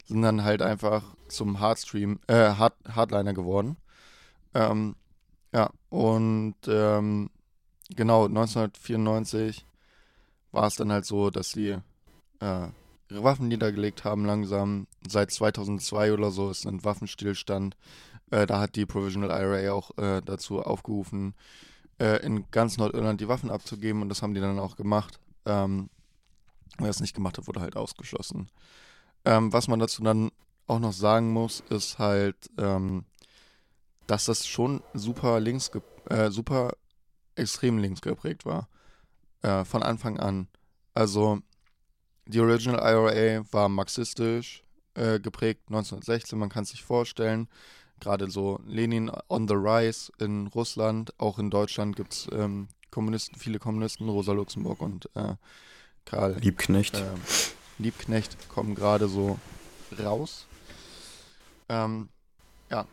Speaker 2: sind dann halt einfach zum Hardstream, äh, Hard, Hardliner geworden. Ähm, ja, und ähm, genau, 1994 war es dann halt so, dass die äh, ihre Waffen niedergelegt haben langsam. Seit 2002 oder so ist ein Waffenstillstand. Äh, da hat die Provisional IRA auch äh, dazu aufgerufen, äh, in ganz Nordirland die Waffen abzugeben und das haben die dann auch gemacht. Ähm, wer es nicht gemacht hat, wurde halt ausgeschlossen. Ähm, was man dazu dann auch noch sagen muss, ist halt, ähm, dass das schon super links, äh, super extrem links geprägt war. Äh, von Anfang an. Also die Original IRA war marxistisch äh, geprägt, 1916, man kann es sich vorstellen. Gerade so Lenin on the rise in Russland, auch in Deutschland gibt es ähm, Kommunisten, viele Kommunisten, Rosa Luxemburg und äh, Karl
Speaker 1: Liebknecht.
Speaker 2: ähm, Liebknecht kommen gerade so raus. Ähm, ja,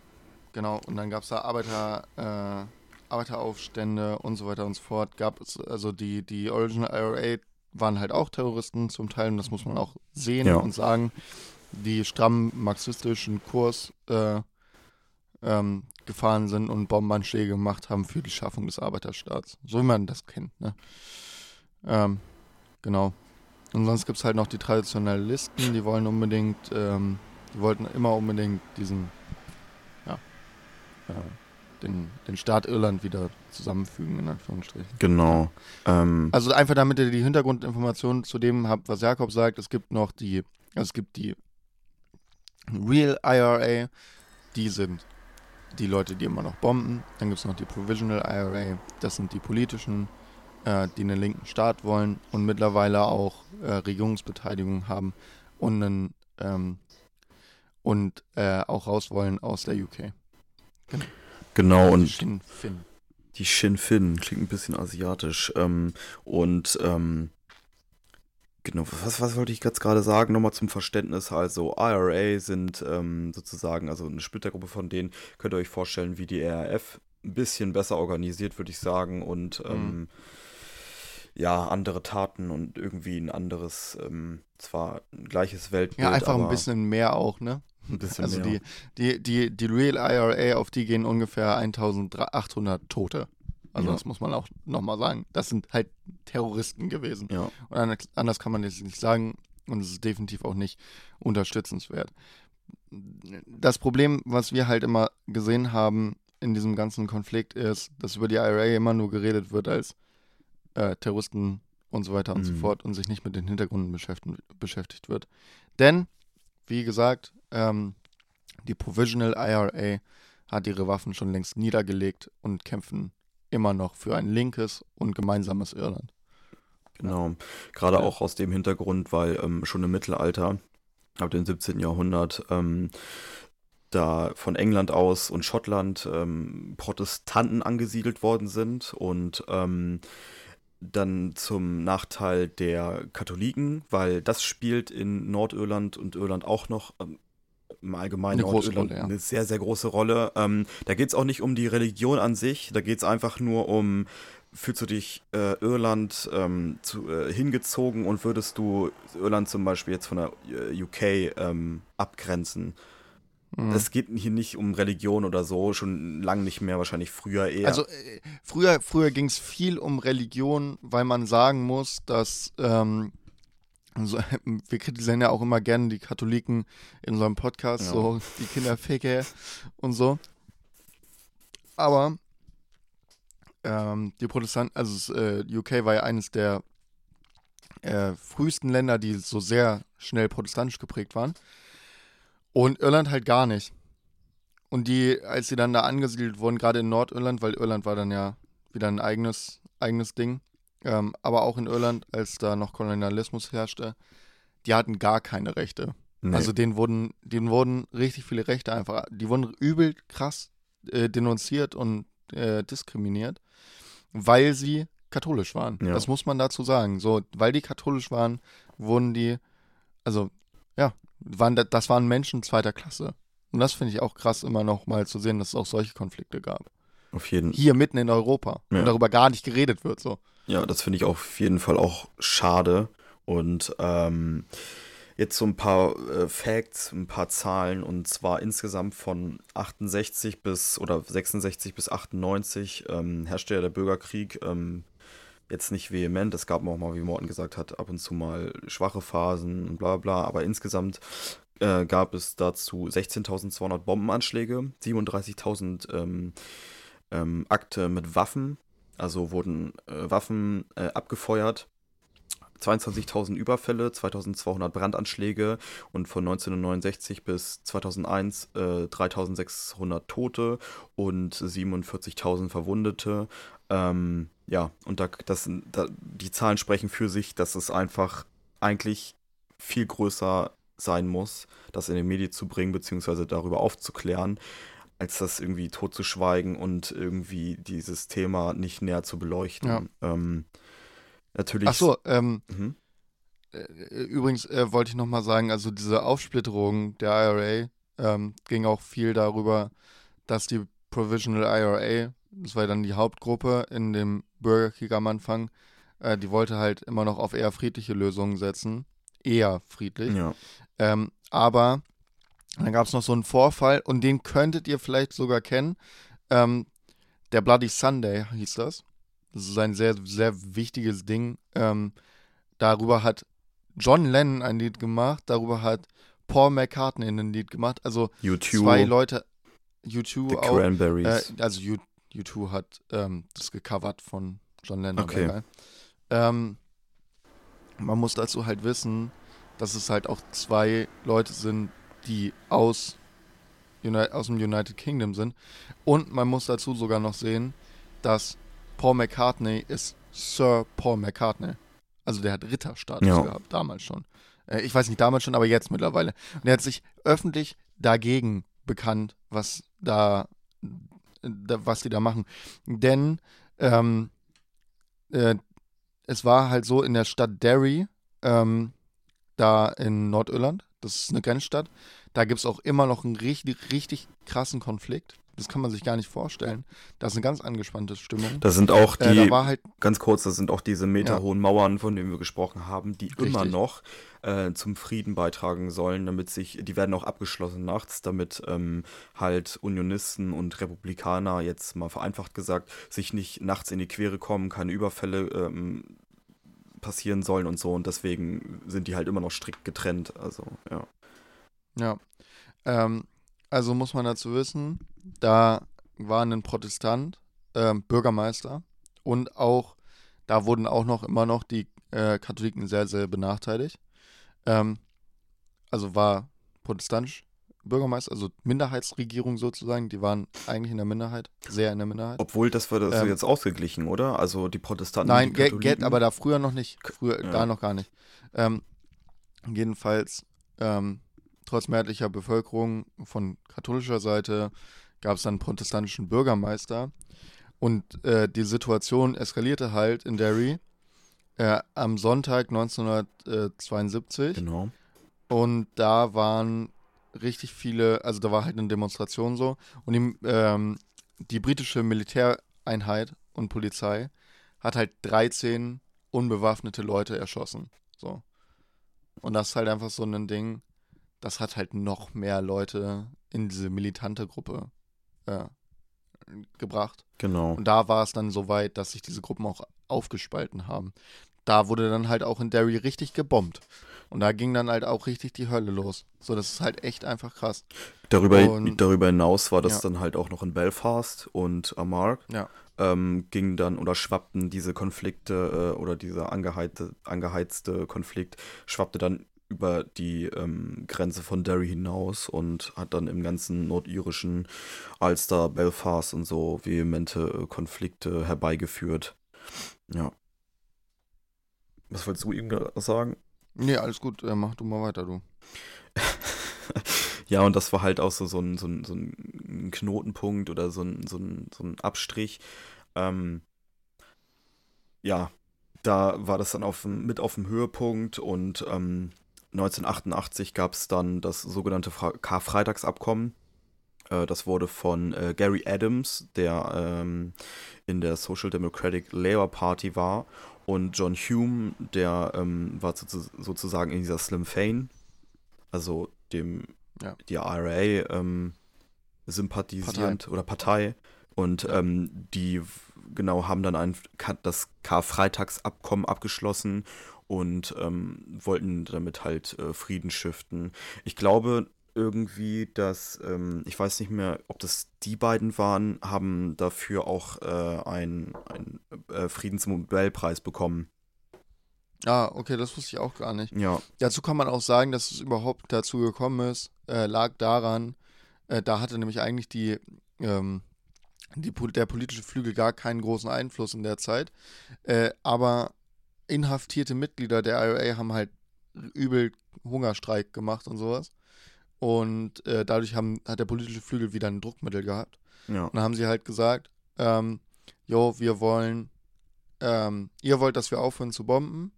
Speaker 2: genau. Und dann gab es da Arbeiter, äh, Arbeiteraufstände und so weiter und so fort. Gab es, also die, die Original IRA waren halt auch Terroristen zum Teil, und das muss man auch sehen
Speaker 1: Ja.
Speaker 2: und sagen, die stramm marxistischen Kurs äh, ähm, gefahren sind und Bombenanschläge gemacht haben für die Schaffung des Arbeiterstaats. So wie man das kennt, ne? Ähm, genau. Und sonst gibt es halt noch die Traditionalisten, die wollen unbedingt, ähm, die wollten immer unbedingt diesen, ja, äh, den, den Staat Irland wieder zusammenfügen, in Anführungsstrichen.
Speaker 1: Genau. Ähm,
Speaker 2: Also einfach damit ihr die Hintergrundinformationen zu dem habt, was Jakob sagt, es gibt noch die, also es gibt die Real IRA, die sind die Leute, die immer noch bomben. Dann gibt es noch die Provisional IRA, das sind die politischen, äh, die einen linken Staat wollen und mittlerweile auch äh, Regierungsbeteiligung haben und einen, und äh, auch raus wollen aus der UK.
Speaker 1: genau,
Speaker 2: Die
Speaker 1: und
Speaker 2: Sinn Fin.
Speaker 1: Die Sinn Fin klingt ein bisschen asiatisch. Ähm, und ähm, genau, was, was wollte ich jetzt gerade sagen? Nochmal zum Verständnis. Also IRA sind ähm, sozusagen, also eine Splittergruppe von denen, könnt ihr euch vorstellen, wie die RAF. Ein bisschen besser organisiert, würde ich sagen. Und ähm, ja, andere Taten und irgendwie ein anderes, ähm, zwar ein gleiches Weltbild.
Speaker 2: Ja, einfach ein bisschen mehr auch, ne?
Speaker 1: Ein bisschen
Speaker 2: Also
Speaker 1: mehr.
Speaker 2: die, die, die, die Real IRA, auf die gehen ungefähr 1800 Tote. Also
Speaker 1: Ja.
Speaker 2: das muss man auch nochmal sagen. Das sind halt Terroristen gewesen.
Speaker 1: ja.
Speaker 2: Und anders- kann man jetzt nicht sagen. Und es ist definitiv auch nicht unterstützenswert. Das Problem, was wir halt immer gesehen haben in diesem ganzen Konflikt, ist, dass über die IRA immer nur geredet wird als äh, Terroristen und so weiter und so
Speaker 1: Mhm.
Speaker 2: fort und sich nicht mit den Hintergründen beschäftigt wird. Denn, wie gesagt, ähm, die Provisional IRA hat ihre Waffen schon längst niedergelegt und kämpfen immer noch für ein linkes und gemeinsames Irland.
Speaker 1: Genau. Gerade
Speaker 2: Ja.
Speaker 1: auch aus dem Hintergrund, weil ähm, schon im Mittelalter, ab dem 17. Jahrhundert, ähm, da von England aus und Schottland ähm, Protestanten angesiedelt worden sind und ähm, dann zum Nachteil der Katholiken, weil das spielt in Nordirland und Irland auch noch ähm, im Allgemeinen
Speaker 2: Eine große Rolle, ja.
Speaker 1: eine sehr, sehr große Rolle. Ähm, da geht es auch nicht um die Religion an sich, da geht es einfach nur um, fühlst du dich äh, Irland ähm, zu, äh, hingezogen und würdest du Irland zum Beispiel jetzt von der äh, UK ähm, abgrenzen?
Speaker 2: Mhm.
Speaker 1: Es geht hier nicht um Religion oder so, schon lang nicht mehr, wahrscheinlich früher eher.
Speaker 2: Also äh, früher, früher ging es viel um Religion, weil man sagen muss, dass ähm, so, wir kritisieren ja auch immer gerne die Katholiken in unserem Podcast,
Speaker 1: Ja.
Speaker 2: so die Kinderficke und so. Aber ähm, die Protestanten, also äh, UK war ja eines der äh, frühesten Länder, die so sehr schnell protestantisch geprägt waren. Und Irland halt gar nicht. Und die, als sie dann da angesiedelt wurden, gerade in Nordirland, weil Irland war dann ja wieder ein eigenes, eigenes Ding, ähm, aber auch in Irland, als da noch Kolonialismus herrschte, die hatten gar keine Rechte.
Speaker 1: Nee.
Speaker 2: Also denen wurden, denen wurden richtig viele Rechte einfach, die wurden übel krass äh, denunziert und äh, diskriminiert, weil sie katholisch waren.
Speaker 1: Ja.
Speaker 2: Das muss man dazu sagen. So, weil die katholisch waren, wurden die, also ja, waren, da- das waren Menschen zweiter Klasse. Und das finde ich auch krass, immer noch mal zu sehen, dass es auch solche Konflikte gab.
Speaker 1: auf jeden
Speaker 2: Hier mitten in Europa.
Speaker 1: Ja.
Speaker 2: Und darüber gar nicht geredet wird so.
Speaker 1: Ja, das finde ich auf jeden Fall auch schade. Und ähm, jetzt so ein paar äh, Facts, ein paar Zahlen. Und zwar insgesamt von 68 bis oder 66 bis 98 ähm, herrschte ja der Bürgerkrieg. Ähm, jetzt nicht vehement, es gab auch mal, wie Morten gesagt hat, ab und zu mal schwache Phasen und bla bla. Aber insgesamt äh, gab es dazu 16.200 Bombenanschläge, 37.000 ähm, ähm, Akte mit Waffen, also wurden äh, Waffen äh, abgefeuert. 22.000 Überfälle, 2.200 Brandanschläge und von 1969 bis 2001 äh, 3.600 Tote und 47.000 Verwundete. Ähm, ja, und da, das, da, die Zahlen sprechen für sich, dass es einfach eigentlich viel größer sein muss, das in die Medien zu bringen, beziehungsweise darüber aufzuklären, als das irgendwie totzuschweigen und irgendwie dieses Thema nicht näher zu beleuchten.
Speaker 2: Ja.
Speaker 1: Ähm, natürlich.
Speaker 2: Ach so, ähm,
Speaker 1: Mhm.
Speaker 2: äh, übrigens äh, wollte ich noch mal sagen, also diese Aufsplitterung der IRA ähm, ging auch viel darüber, dass die Provisional IRA, das war ja dann die Hauptgruppe in dem Bürgerkrieg am Anfang, äh, die wollte halt immer noch auf eher friedliche Lösungen setzen. Eher friedlich.
Speaker 1: Ja.
Speaker 2: Ähm, aber dann gab es noch so einen Vorfall und den könntet ihr vielleicht sogar kennen. Ähm, der Bloody Sunday hieß das. Das ist ein sehr, sehr wichtiges Ding. Ähm, darüber hat John Lennon ein Lied gemacht, darüber hat Paul McCartney ein Lied gemacht. Also
Speaker 1: U2,
Speaker 2: zwei Leute,
Speaker 1: The
Speaker 2: U2 auch. Äh,
Speaker 1: Cranberries.
Speaker 2: also U, U2 hat ähm, das gecovert von John Lennon.
Speaker 1: Okay.
Speaker 2: Ähm, man muss dazu halt wissen, dass es halt auch zwei Leute sind, die aus, aus dem United Kingdom sind. Und man muss dazu sogar noch sehen, dass Paul McCartney ist Sir Paul McCartney. Also der hat Ritterstatus
Speaker 1: Ja.
Speaker 2: gehabt, damals schon. Äh, ich weiß nicht damals schon, aber jetzt mittlerweile. Und er hat sich öffentlich dagegen bekannt, was da, da was die da machen. Denn ähm, äh, es war halt so in der Stadt Derry, ähm, da in Nordirland, das ist eine Grenzstadt, da gibt es auch immer noch einen richtig, richtig krassen Konflikt. Das kann man sich gar nicht vorstellen. Da ist eine ganz angespannte Stimmung.
Speaker 1: Das sind auch die,
Speaker 2: Äh, da halt,
Speaker 1: ganz kurz, das sind auch diese meterhohen Mauern, von denen wir gesprochen haben, die immer
Speaker 2: Richtig.
Speaker 1: noch äh, zum Frieden beitragen sollen, damit sich, die werden auch abgeschlossen nachts, damit ähm, halt Unionisten und Republikaner, jetzt mal vereinfacht gesagt, sich nicht nachts in die Quere kommen, keine Überfälle ähm, passieren sollen und so. Und deswegen sind die halt immer noch strikt getrennt. Also, ja.
Speaker 2: Ja. Ähm, also muss man dazu wissen, da war ein Protestant, ähm, Bürgermeister und auch, da wurden auch noch immer noch die äh, Katholiken sehr, sehr benachteiligt. Ähm, also war protestantisch Bürgermeister, also Minderheitsregierung sozusagen, die waren eigentlich in der Minderheit, sehr in der Minderheit.
Speaker 1: Obwohl, das das
Speaker 2: Ähm,
Speaker 1: jetzt ausgeglichen, oder? Also die Protestanten.
Speaker 2: Nein,
Speaker 1: die Katholiken.
Speaker 2: Geld, aber da früher noch nicht. Früher,
Speaker 1: Ja.
Speaker 2: da noch gar nicht. Ähm, jedenfalls, ähm, trotz mehrheitlicher Bevölkerung von katholischer Seite gab es dann einen protestantischen Bürgermeister. Und äh, die Situation eskalierte halt in Derry äh, am Sonntag 1972.
Speaker 1: Genau.
Speaker 2: Und da waren richtig viele, also da war halt eine Demonstration so. Und die, ähm, die britische Militäreinheit und Polizei hat halt 13 unbewaffnete Leute erschossen. So. Und das ist halt einfach so ein Ding, das hat halt noch mehr Leute in diese militante Gruppe äh, gebracht.
Speaker 1: Genau.
Speaker 2: Und da war es dann so weit, dass sich diese Gruppen auch aufgespalten haben. Da wurde dann halt auch in Derry richtig gebombt. Und da ging dann halt auch richtig die Hölle los. So, das ist halt echt einfach krass.
Speaker 1: Darüber,
Speaker 2: Und-
Speaker 1: darüber hinaus war das
Speaker 2: Ja.
Speaker 1: dann halt auch noch in Belfast und Armagh.
Speaker 2: Ja.
Speaker 1: ähm, ging dann oder schwappten diese Konflikte äh, oder dieser angeheizte, angeheizte Konflikt schwappte dann über die ähm, Grenze von Derry hinaus und hat dann im ganzen nordirischen Ulster, Belfast und so vehemente äh, Konflikte herbeigeführt. Ja. Was wolltest du ihm sagen?
Speaker 2: Nee, alles gut, äh, mach du mal weiter, du.
Speaker 1: ja, und das war halt auch so, so, ein, so, ein, so ein Knotenpunkt oder so ein, so ein, so ein Abstrich. Ähm, ja, da war das dann auf, mit auf dem Höhepunkt und ähm, 1988 gab es dann das sogenannte Karfreitagsabkommen. Äh, das wurde von äh, Gary Adams, der ähm, in der Social Democratic Labour Party war, und John Hume, der ähm, war sozusagen in dieser Slim Fein, also dem ja. die IRA ähm, sympathisierend Partei. oder Partei. Und ähm, die genau haben dann ein, das Karfreitagsabkommen abgeschlossen und ähm, wollten damit halt äh, Frieden stiften. Ich glaube irgendwie, dass, ähm, ich weiß nicht mehr, ob das die beiden waren, haben dafür auch äh, einen äh, Friedensnobelpreis bekommen.
Speaker 2: Ah, okay, das wusste ich auch gar nicht.
Speaker 1: Ja.
Speaker 2: Dazu kann man auch sagen, dass es überhaupt dazu gekommen ist, äh, lag daran, äh, da hatte nämlich eigentlich die, ähm, die, der politische Flügel gar keinen großen Einfluss in der Zeit. Äh, aber inhaftierte Mitglieder der IRA haben halt übel Hungerstreik gemacht und sowas. Und äh, dadurch haben, hat der politische Flügel wieder ein Druckmittel gehabt.
Speaker 1: Ja.
Speaker 2: Und dann haben sie halt gesagt, ähm, jo, wir wollen, ähm, ihr wollt, dass wir aufhören zu bomben,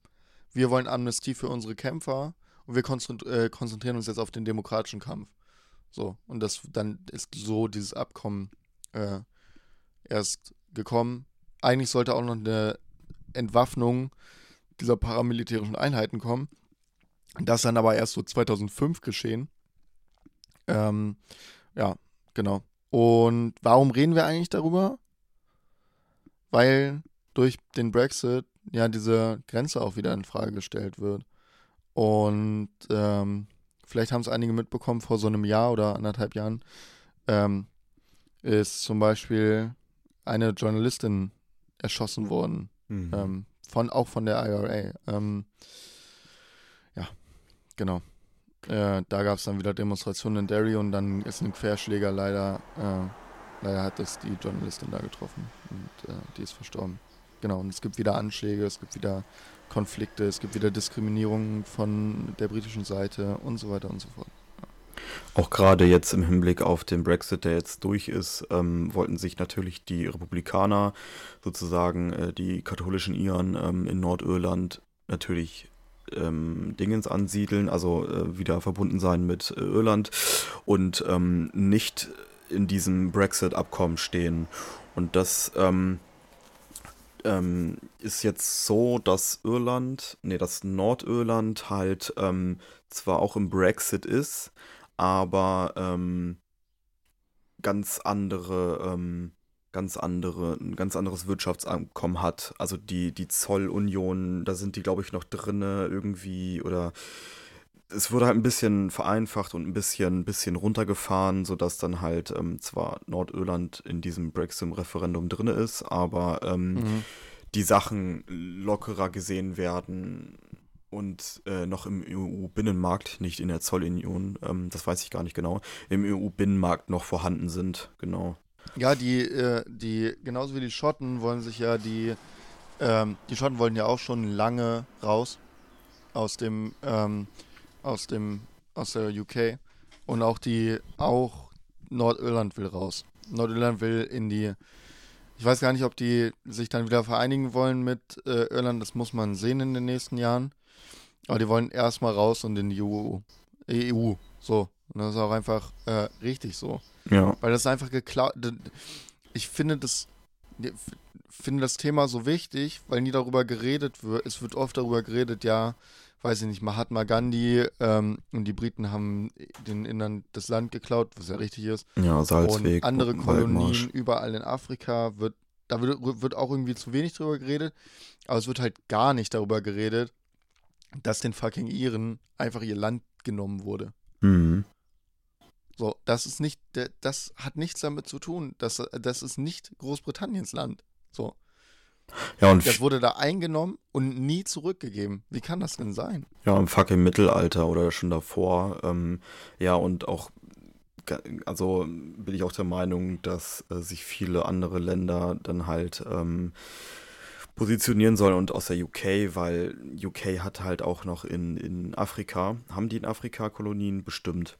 Speaker 2: wir wollen Amnestie für unsere Kämpfer und wir äh, konzentrieren uns jetzt auf den demokratischen Kampf. So, und das dann ist so dieses Abkommen äh, erst gekommen. Eigentlich sollte auch noch eine Entwaffnung dieser paramilitärischen Einheiten kommen. Das dann aber erst so 2005 geschehen. Ähm, ja, genau. Und warum reden wir eigentlich darüber? Weil durch den Brexit ja diese Grenze auch wieder in Frage gestellt wird. Und ähm, vielleicht haben es einige mitbekommen, vor so einem Jahr oder anderthalb Jahren ähm, ist zum Beispiel eine Journalistin erschossen worden. Mhm. Ähm, von, auch von der IRA. Ähm, ja, genau. Äh, da gab es dann wieder Demonstrationen in Derry und dann ist ein Querschläger leider, äh, leider hat das die Journalistin da getroffen und äh, die ist verstorben. Genau, und es gibt wieder Anschläge, es gibt wieder Konflikte, es gibt wieder Diskriminierung von der britischen Seite und so weiter und so fort.
Speaker 1: Auch gerade jetzt im Hinblick auf den Brexit, der jetzt durch ist, ähm, wollten sich natürlich die Republikaner, sozusagen äh, die katholischen Iren ähm, in Nordirland, natürlich ähm, Dingens ansiedeln, also äh, wieder verbunden sein mit äh, Irland und ähm, nicht in diesem Brexit-Abkommen stehen. Und das ähm, ähm, ist jetzt so, dass Irland, nee, dass Nordirland halt zwar auch im Brexit ist, aber ähm, ganz andere, ähm, ganz andere, ein ganz anderes Wirtschaftsabkommen hat. Also die, die Zollunion, da sind die, glaube ich, noch drinne irgendwie oder es wurde halt ein bisschen vereinfacht und ein bisschen, bisschen runtergefahren, sodass dann halt ähm, zwar Nordirland in diesem Brexit-Referendum drin ist, aber ähm, mhm. die Sachen lockerer gesehen werden und äh, noch im EU-Binnenmarkt, nicht in der Zollunion, ähm, das weiß ich gar nicht genau, im EU-Binnenmarkt noch vorhanden sind, genau.
Speaker 2: Ja, die, äh, die, genauso wie die Schotten wollen sich ja die, ähm, die Schotten wollen ja auch schon lange raus aus dem, ähm, aus dem, aus der UK und auch die, auch Nordirland will raus. Nordirland will in die, ich weiß gar nicht, ob die sich dann wieder vereinigen wollen mit äh, Irland, das muss man sehen in den nächsten Jahren. Aber die wollen erstmal raus und in die EU. EU. So. Und das ist auch einfach äh, richtig so.
Speaker 1: Ja.
Speaker 2: Weil das ist einfach geklaut. Ich finde das, finde das Thema so wichtig, weil nie darüber geredet wird. Es wird oft darüber geredet, ja, weiß ich nicht, Mahatma Gandhi ähm, und die Briten haben den Innern das Land geklaut, was ja richtig ist.
Speaker 1: Ja, Salzweg.
Speaker 2: Und andere Kolonien überall in Afrika wird, da wird, wird auch irgendwie zu wenig darüber geredet, aber es wird halt gar nicht darüber geredet, dass den fucking Iren einfach ihr Land genommen wurde.
Speaker 1: Mhm.
Speaker 2: So, das ist nicht, das hat nichts damit zu tun. Das, das ist nicht Großbritanniens Land. So.
Speaker 1: Ja, und
Speaker 2: Das wurde da eingenommen und nie zurückgegeben. Wie kann das denn sein?
Speaker 1: Ja, im fucking Mittelalter oder schon davor. Ähm, ja, und auch, also bin ich auch der Meinung, dass äh, sich viele andere Länder dann halt ähm, positionieren sollen und aus der UK, weil UK hat halt auch noch in, in Afrika, haben die in Afrika Kolonien bestimmt?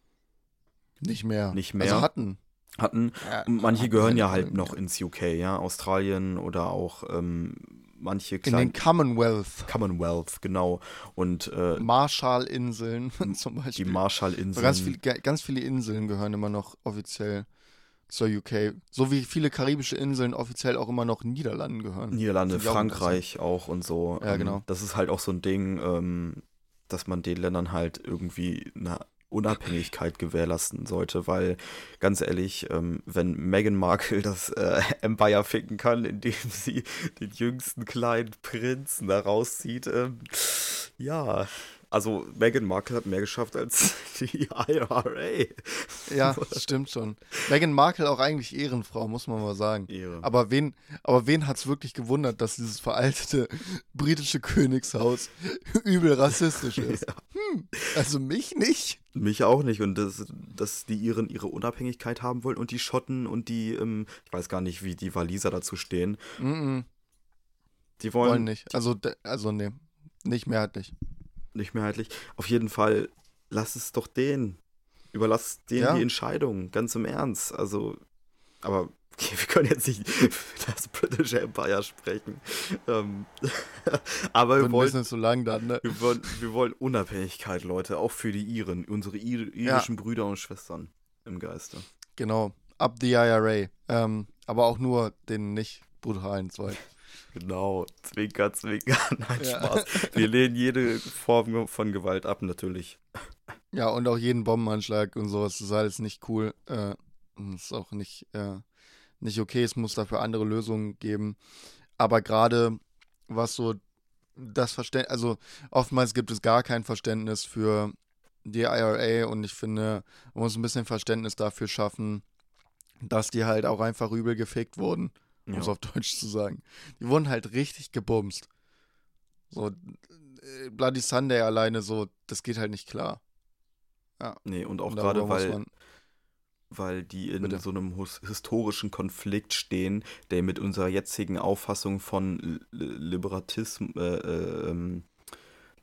Speaker 2: Nicht mehr.
Speaker 1: Nicht mehr?
Speaker 2: Also hatten.
Speaker 1: Hatten,
Speaker 2: Ja,
Speaker 1: manche
Speaker 2: hatten
Speaker 1: gehören ja halt noch ins UK, ja, Australien oder auch ähm, manche
Speaker 2: In den Commonwealth.
Speaker 1: Commonwealth, genau. Und äh,
Speaker 2: Marshall-Inseln zum
Speaker 1: die
Speaker 2: Beispiel.
Speaker 1: Marshallinseln.
Speaker 2: So ganz, viel, ga- ganz viele Inseln gehören immer noch offiziell zur UK. So wie viele karibische Inseln offiziell auch immer noch Niederlanden gehören.
Speaker 1: Niederlande,
Speaker 2: Finde ich auch
Speaker 1: Frankreich auch und so.
Speaker 2: Ja,
Speaker 1: Ähm,
Speaker 2: genau.
Speaker 1: Das ist halt auch so ein Ding, ähm, dass man den Ländern halt irgendwie eine Unabhängigkeit gewährleisten sollte, weil ganz ehrlich, ähm, wenn Meghan Markle das äh, Empire ficken kann, indem sie den jüngsten kleinen Prinzen da rauszieht, ja, also Meghan Markle hat mehr geschafft als die IRA.
Speaker 2: Ja, das stimmt schon. Meghan Markle auch eigentlich Ehrenfrau, muss man mal sagen.
Speaker 1: Ehre.
Speaker 2: Aber wen, aber wen hat es wirklich gewundert, dass dieses veraltete britische Königshaus übel rassistisch ist? Hm, also mich nicht.
Speaker 1: Mich auch nicht. Und das, dass die Iren ihre Unabhängigkeit haben wollen und die Schotten und die, ähm, ich weiß gar nicht, wie die Waliser dazu stehen.
Speaker 2: Mm -mm,
Speaker 1: Die
Speaker 2: wollen
Speaker 1: wollen,
Speaker 2: nicht. Also, also nee, nicht mehrheitlich.
Speaker 1: Nicht mehrheitlich. Auf jeden Fall, lass es doch denen. Überlass denen
Speaker 2: Ja.
Speaker 1: die Entscheidung, ganz im Ernst. Also, aber okay, wir können jetzt nicht für das British Empire sprechen. Ähm, aber wir wollen,
Speaker 2: zu lang dann, ne?
Speaker 1: wir, wollen, wir wollen Unabhängigkeit, Leute, auch für die Iren, unsere ir irischen Brüder und Schwestern im Geiste.
Speaker 2: Genau. Up the IRA. Ähm, aber auch nur den nicht brutalen Zweig.
Speaker 1: Genau, Zwinker, Zwinker, nein,
Speaker 2: Ja.
Speaker 1: Spaß. Wir lehnen jede Form von Gewalt ab, natürlich.
Speaker 2: Ja, und auch jeden Bombenanschlag und sowas, das ist alles nicht cool. Äh, und ist auch nicht, äh, nicht okay. Es muss dafür andere Lösungen geben. Aber gerade was so das Verständnis, also oftmals gibt es gar kein Verständnis für die IRA und ich finde, man muss ein bisschen Verständnis dafür schaffen, dass die halt auch einfach übel gefickt wurden, um
Speaker 1: Ja.
Speaker 2: es auf Deutsch zu sagen. Die wurden halt richtig gebumst. So, äh, Bloody Sunday alleine so, das geht halt nicht klar.
Speaker 1: Nee, und auch
Speaker 2: Und
Speaker 1: gerade, weil, weil die in
Speaker 2: Bitte.
Speaker 1: so einem historischen Konflikt stehen, der mit unserer jetzigen Auffassung von Liberatismus, äh, äh, ähm,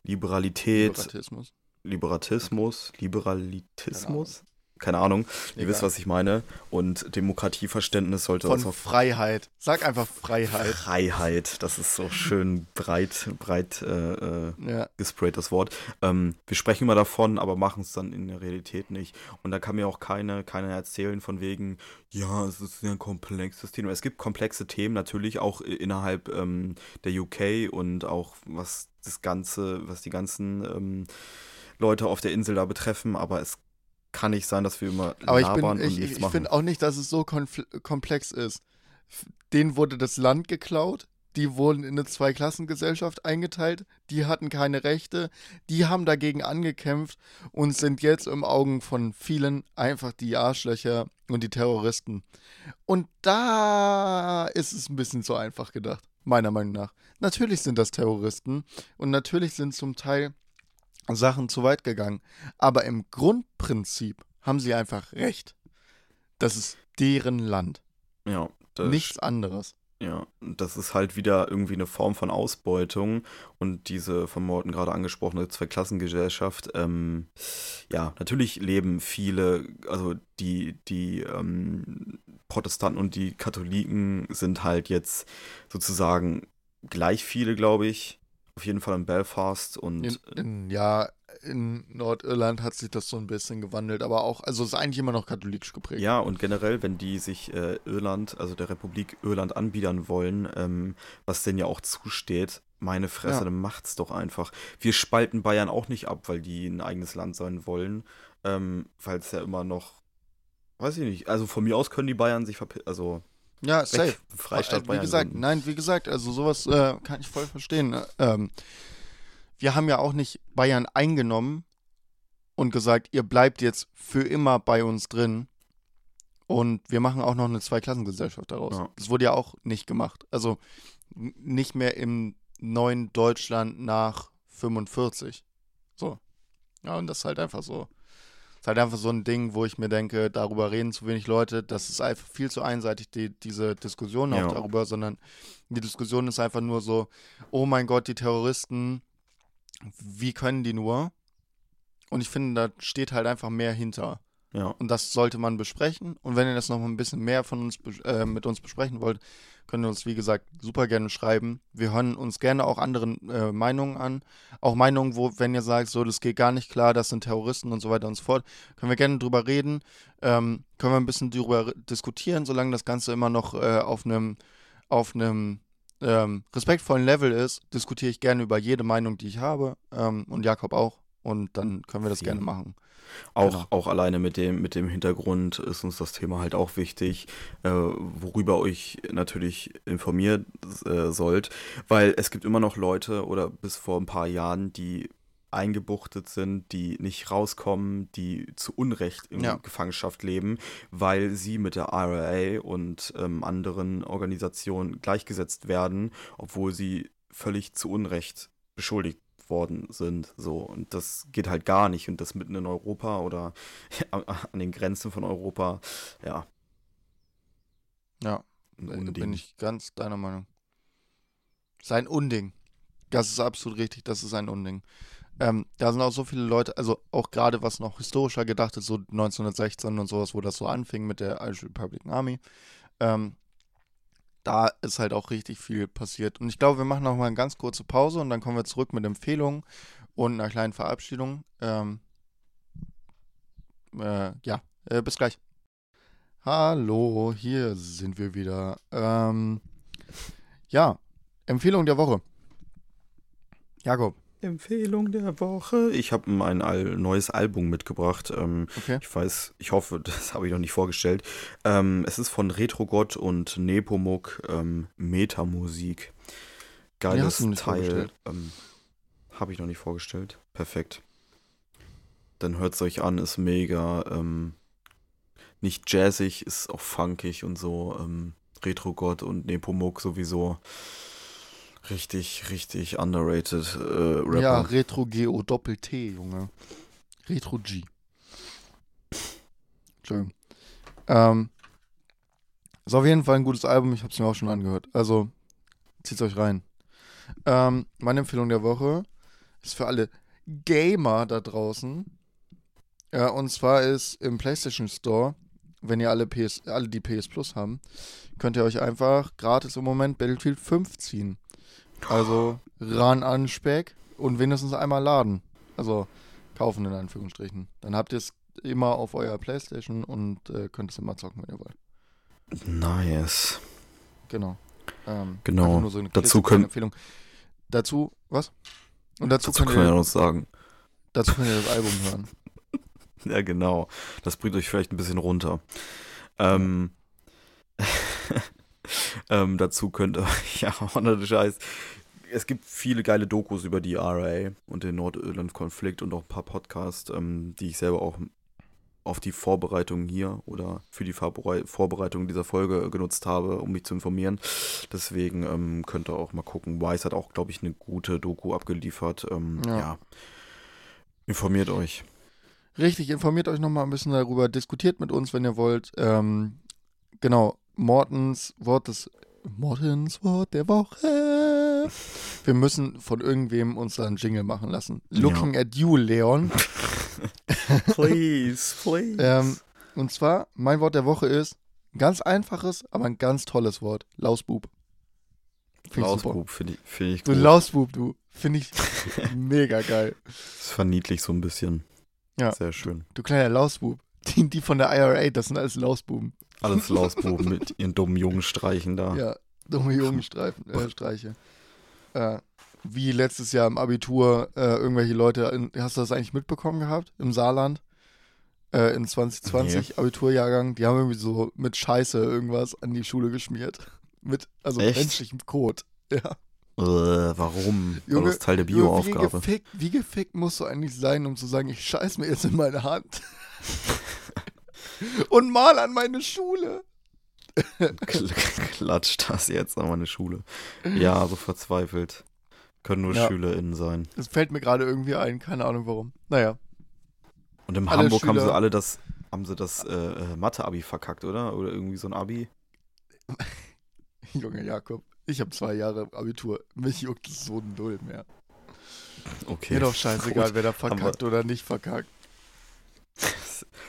Speaker 1: Liberalität,
Speaker 2: Liberatismus.
Speaker 1: Liberatismus, Liberalitismus, keine Ahnung, ihr
Speaker 2: Egal.
Speaker 1: wisst, was ich meine, und Demokratieverständnis sollte
Speaker 2: Von
Speaker 1: auf
Speaker 2: Freiheit. Sag einfach Freiheit.
Speaker 1: Freiheit, das ist so schön breit, breit äh, äh,
Speaker 2: Ja,
Speaker 1: gesprayt, das Wort. Ähm, wir sprechen immer davon, aber machen es dann in der Realität nicht. Und da kann mir auch keine, keiner erzählen von wegen, ja, es ist ein komplexes Thema. Es gibt komplexe Themen natürlich auch innerhalb ähm, der UK und auch was das Ganze, was die ganzen ähm, Leute auf der Insel da betreffen, aber es kann nicht sein, dass wir immer
Speaker 2: aber ich,
Speaker 1: labern
Speaker 2: bin,
Speaker 1: und
Speaker 2: ich,
Speaker 1: nichts
Speaker 2: ich
Speaker 1: machen.
Speaker 2: finde auch nicht, dass es so komplex ist. Denen wurde das Land geklaut, die wurden in eine Zweiklassengesellschaft eingeteilt, die hatten keine Rechte, die haben dagegen angekämpft und sind jetzt im Augen von vielen einfach die Arschlöcher und die Terroristen. Und da ist es ein bisschen zu einfach gedacht, meiner Meinung nach. Natürlich sind das Terroristen und natürlich sind zum Teil Sachen zu weit gegangen. Aber im Grundprinzip haben sie einfach recht. Das ist deren Land.
Speaker 1: ja, das
Speaker 2: Nichts anderes.
Speaker 1: Ja, das ist halt wieder irgendwie eine Form von Ausbeutung und diese von Morten gerade angesprochene Zweiklassengesellschaft. Ähm, ja, natürlich leben viele, also die, die ähm, Protestanten und die Katholiken sind halt jetzt sozusagen gleich viele, glaube ich. Auf jeden Fall in Belfast und
Speaker 2: In, in, ja, in Nordirland hat sich das so ein bisschen gewandelt, aber auch, also es ist eigentlich immer noch katholisch geprägt.
Speaker 1: Ja, und generell, wenn die sich äh, Irland, also der Republik Irland anbiedern wollen, ähm, was denen ja auch zusteht, meine Fresse,
Speaker 2: Ja.
Speaker 1: dann macht's doch einfach. Wir spalten Bayern auch nicht ab, weil die ein eigenes Land sein wollen, ähm, weil es ja immer noch, weiß ich nicht, also von mir aus können die Bayern sich verpissen, also
Speaker 2: Ja,
Speaker 1: weg,
Speaker 2: safe.
Speaker 1: Freistaat
Speaker 2: Äh, wie
Speaker 1: Bayern.
Speaker 2: gesagt,
Speaker 1: gründen.
Speaker 2: nein, wie gesagt, also sowas äh, kann ich voll verstehen. Ähm, wir haben ja auch nicht Bayern eingenommen und gesagt, ihr bleibt jetzt für immer bei uns drin, Und wir machen auch noch eine Zweiklassengesellschaft daraus.
Speaker 1: Ja.
Speaker 2: Das wurde ja auch nicht gemacht. Also nicht mehr im neuen Deutschland nach 45. So. Ja, und das ist halt einfach so. Ist halt einfach so ein Ding, wo ich mir denke, darüber reden zu wenig Leute. Das ist einfach viel zu einseitig, die, diese Diskussion auch
Speaker 1: Ja.
Speaker 2: darüber, sondern die Diskussion ist einfach nur so, oh mein Gott, die Terroristen, wie können die nur? Und ich finde, da steht halt einfach mehr hinter.
Speaker 1: Ja.
Speaker 2: Und das sollte man besprechen. Und wenn ihr das noch ein bisschen mehr von uns äh, mit uns besprechen wollt, könnt uns, wie gesagt, super gerne schreiben. Wir hören uns gerne auch anderen äh, Meinungen an. Auch Meinungen, wo, wenn ihr sagt, so, das geht gar nicht klar, das sind Terroristen und so weiter und so fort, können wir gerne drüber reden. Ähm, können wir ein bisschen drüber diskutieren, solange das Ganze immer noch äh, auf einem auf einem ähm, respektvollen Level ist, diskutiere ich gerne über jede Meinung, die ich habe. Ähm, und Jakob auch. Und dann können wir das
Speaker 1: Vielen.
Speaker 2: gerne machen.
Speaker 1: Auch,
Speaker 2: Genau.
Speaker 1: auch alleine mit dem, mit dem Hintergrund ist uns das Thema halt auch wichtig, äh, worüber euch natürlich informiert äh, sollt, weil es gibt immer noch Leute oder bis vor ein paar Jahren, die eingebuchtet sind, die nicht rauskommen, die zu Unrecht in
Speaker 2: Ja.
Speaker 1: Gefangenschaft leben, weil sie mit der IRA und ähm, anderen Organisationen gleichgesetzt werden, obwohl sie völlig zu Unrecht beschuldigt worden sind. So, und das geht halt gar nicht. Und das mitten in Europa oder an den Grenzen von Europa, ja.
Speaker 2: Ja,
Speaker 1: Unding.
Speaker 2: bin ich ganz deiner Meinung. Das ist ein Unding. Das ist absolut richtig, das ist ein Unding. Ähm, da sind auch so viele Leute, also auch gerade was noch historischer gedacht ist, so 1916 und sowas, wo das so anfing mit der Irish Republican Army. Ähm, da ist halt auch richtig viel passiert. Und ich glaube, wir machen noch mal eine ganz kurze Pause und dann kommen wir zurück mit Empfehlungen und einer kleinen Verabschiedung. Ähm, äh, ja, äh, bis gleich. Hallo, hier sind wir wieder. Ähm, ja, Empfehlung der Woche. Jakob,
Speaker 1: Empfehlung der Woche. Ich habe ein Al neues Album mitgebracht. Ähm,
Speaker 2: okay.
Speaker 1: ich weiß, ich hoffe, das habe ich noch nicht vorgestellt. Ähm, es ist von Retrogott und Nepomuk ähm, Metamusik. Geiles
Speaker 2: nicht
Speaker 1: Teil. Ähm, habe ich noch nicht vorgestellt. Perfekt. Dann hört es euch an, ist mega. Ähm, nicht jazzig, ist auch funkig und so. Ähm, Retrogott und Nepomuk sowieso. Richtig, richtig underrated äh, Rapper.
Speaker 2: Ja, Retro Geo Doppel T, Junge. Retro G. Entschuldigung. Ähm, ist auf jeden Fall ein gutes Album, ich habe es mir auch schon angehört. Also, zieht's euch rein. Ähm, meine Empfehlung der Woche ist für alle Gamer da draußen. Ja, und zwar ist im PlayStation Store, wenn ihr alle, PS, alle die PS Plus haben, könnt ihr euch einfach gratis im Moment Battlefield 5 ziehen. Also ran an Speck und wenigstens einmal laden. Also kaufen in Anführungsstrichen. Dann habt ihr es immer auf eurer Playstation und äh, könnt es immer zocken, wenn ihr wollt.
Speaker 1: Nice.
Speaker 2: Genau. Ähm,
Speaker 1: Genau.
Speaker 2: so
Speaker 1: Dazu können-
Speaker 2: Empfehlung. Dazu, was? Und dazu,
Speaker 1: Dazu können wir
Speaker 2: ihr,
Speaker 1: noch sagen.
Speaker 2: dazu könnt ihr das Album hören.
Speaker 1: Ja, genau. Das bringt euch vielleicht ein bisschen runter. Ähm, ähm, dazu könnt ihr, ja, ohne Scheiß. Es gibt viele geile Dokus über die RA und den Nordirland-Konflikt und auch ein paar Podcasts, ähm, die ich selber auch auf die Vorbereitung hier oder für die Vorberei- Vorbereitung dieser Folge genutzt habe, um mich zu informieren. Deswegen ähm, könnt ihr auch mal gucken. Wise hat auch, glaube ich, eine gute Doku abgeliefert. Ähm,
Speaker 2: Ja.
Speaker 1: ja. Informiert euch.
Speaker 2: Richtig, informiert euch nochmal ein bisschen darüber, diskutiert mit uns, wenn ihr wollt. Ähm, genau, Mortens Wort des Mortens Wort der Woche. Wir müssen von irgendwem uns da einen Jingle machen lassen. Looking at you, Leon.
Speaker 1: Please, please.
Speaker 2: Ähm, und zwar, mein Wort der Woche ist ein ganz einfaches, aber ein ganz tolles Wort. Lausbub. Find.
Speaker 1: Lausbub finde ich, find ich
Speaker 2: Du
Speaker 1: gut.
Speaker 2: Lausbub, du. Finde ich mega geil.
Speaker 1: Das verniedlich so ein bisschen.
Speaker 2: Ja.
Speaker 1: Sehr schön.
Speaker 2: Du kleiner Lausbub. Die, die von der IRA, das sind alles Lausbuben.
Speaker 1: Alles Lausbuben mit ihren dummen jungen Streichen da.
Speaker 2: Ja, dumme Jungenstreifen, äh, Streiche. Äh, wie letztes Jahr im Abitur äh, irgendwelche Leute, in, hast du das eigentlich mitbekommen gehabt? Im Saarland? Äh, in 2020 Abiturjahrgang, die haben irgendwie so mit Scheiße irgendwas an die Schule geschmiert. Mit, also
Speaker 1: Echt?
Speaker 2: menschlichem Kot. Ja.
Speaker 1: Äh, warum? War
Speaker 2: Junge,
Speaker 1: das Teil der
Speaker 2: wie,
Speaker 1: Bioaufgabe?
Speaker 2: gefickt, wie gefickt musst du eigentlich sein, um zu sagen, ich scheiß mir jetzt in meine Hand? Und mal an meine Schule.
Speaker 1: Kl- Klatscht das jetzt an meine Schule. Ja, so verzweifelt. Können nur
Speaker 2: Ja.
Speaker 1: SchülerInnen sein.
Speaker 2: Das fällt mir gerade irgendwie ein, keine Ahnung warum. Naja.
Speaker 1: Und in
Speaker 2: Alle
Speaker 1: Hamburg haben sie
Speaker 2: Schüler-
Speaker 1: alle das, haben sie das äh, äh, Mathe-Abi verkackt, oder? Oder irgendwie so ein Abi.
Speaker 2: Junge Jakob, ich habe zwei Jahre Abitur. Mich juckt es so null mehr.
Speaker 1: Okay.
Speaker 2: Mir doch scheißegal,
Speaker 1: Gut.
Speaker 2: wer da verkackt oder nicht verkackt.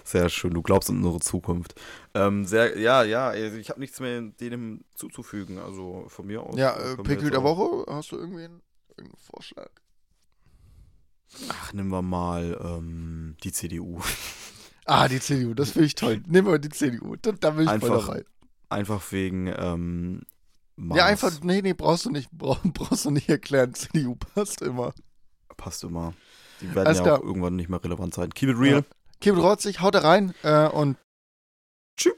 Speaker 1: Sehr schön, du glaubst an unsere Zukunft. Ähm, sehr, ja, ja, also ich habe nichts mehr dem zuzufügen. Also von mir aus.
Speaker 2: Ja, äh, Pickel der Woche, hast du irgendwie einen, irgendeinen Vorschlag?
Speaker 1: Ach, nehmen wir mal ähm, die CDU.
Speaker 2: Ah, die CDU, das finde ich toll. Nehmen wir die CDU, da, da bin ich voll
Speaker 1: Einfach
Speaker 2: dabei.
Speaker 1: Einfach wegen. Ähm, Maß.
Speaker 2: Ja, einfach, nee, nee, brauchst du nicht, brauch, brauchst du nicht erklären. CDU passt immer.
Speaker 1: Passt immer. Die werden
Speaker 2: Alles
Speaker 1: ja
Speaker 2: klar.
Speaker 1: auch irgendwann nicht mehr relevant sein. Keep it real.
Speaker 2: Ja. Kevin Rotzig, haut da rein äh, und tschüss.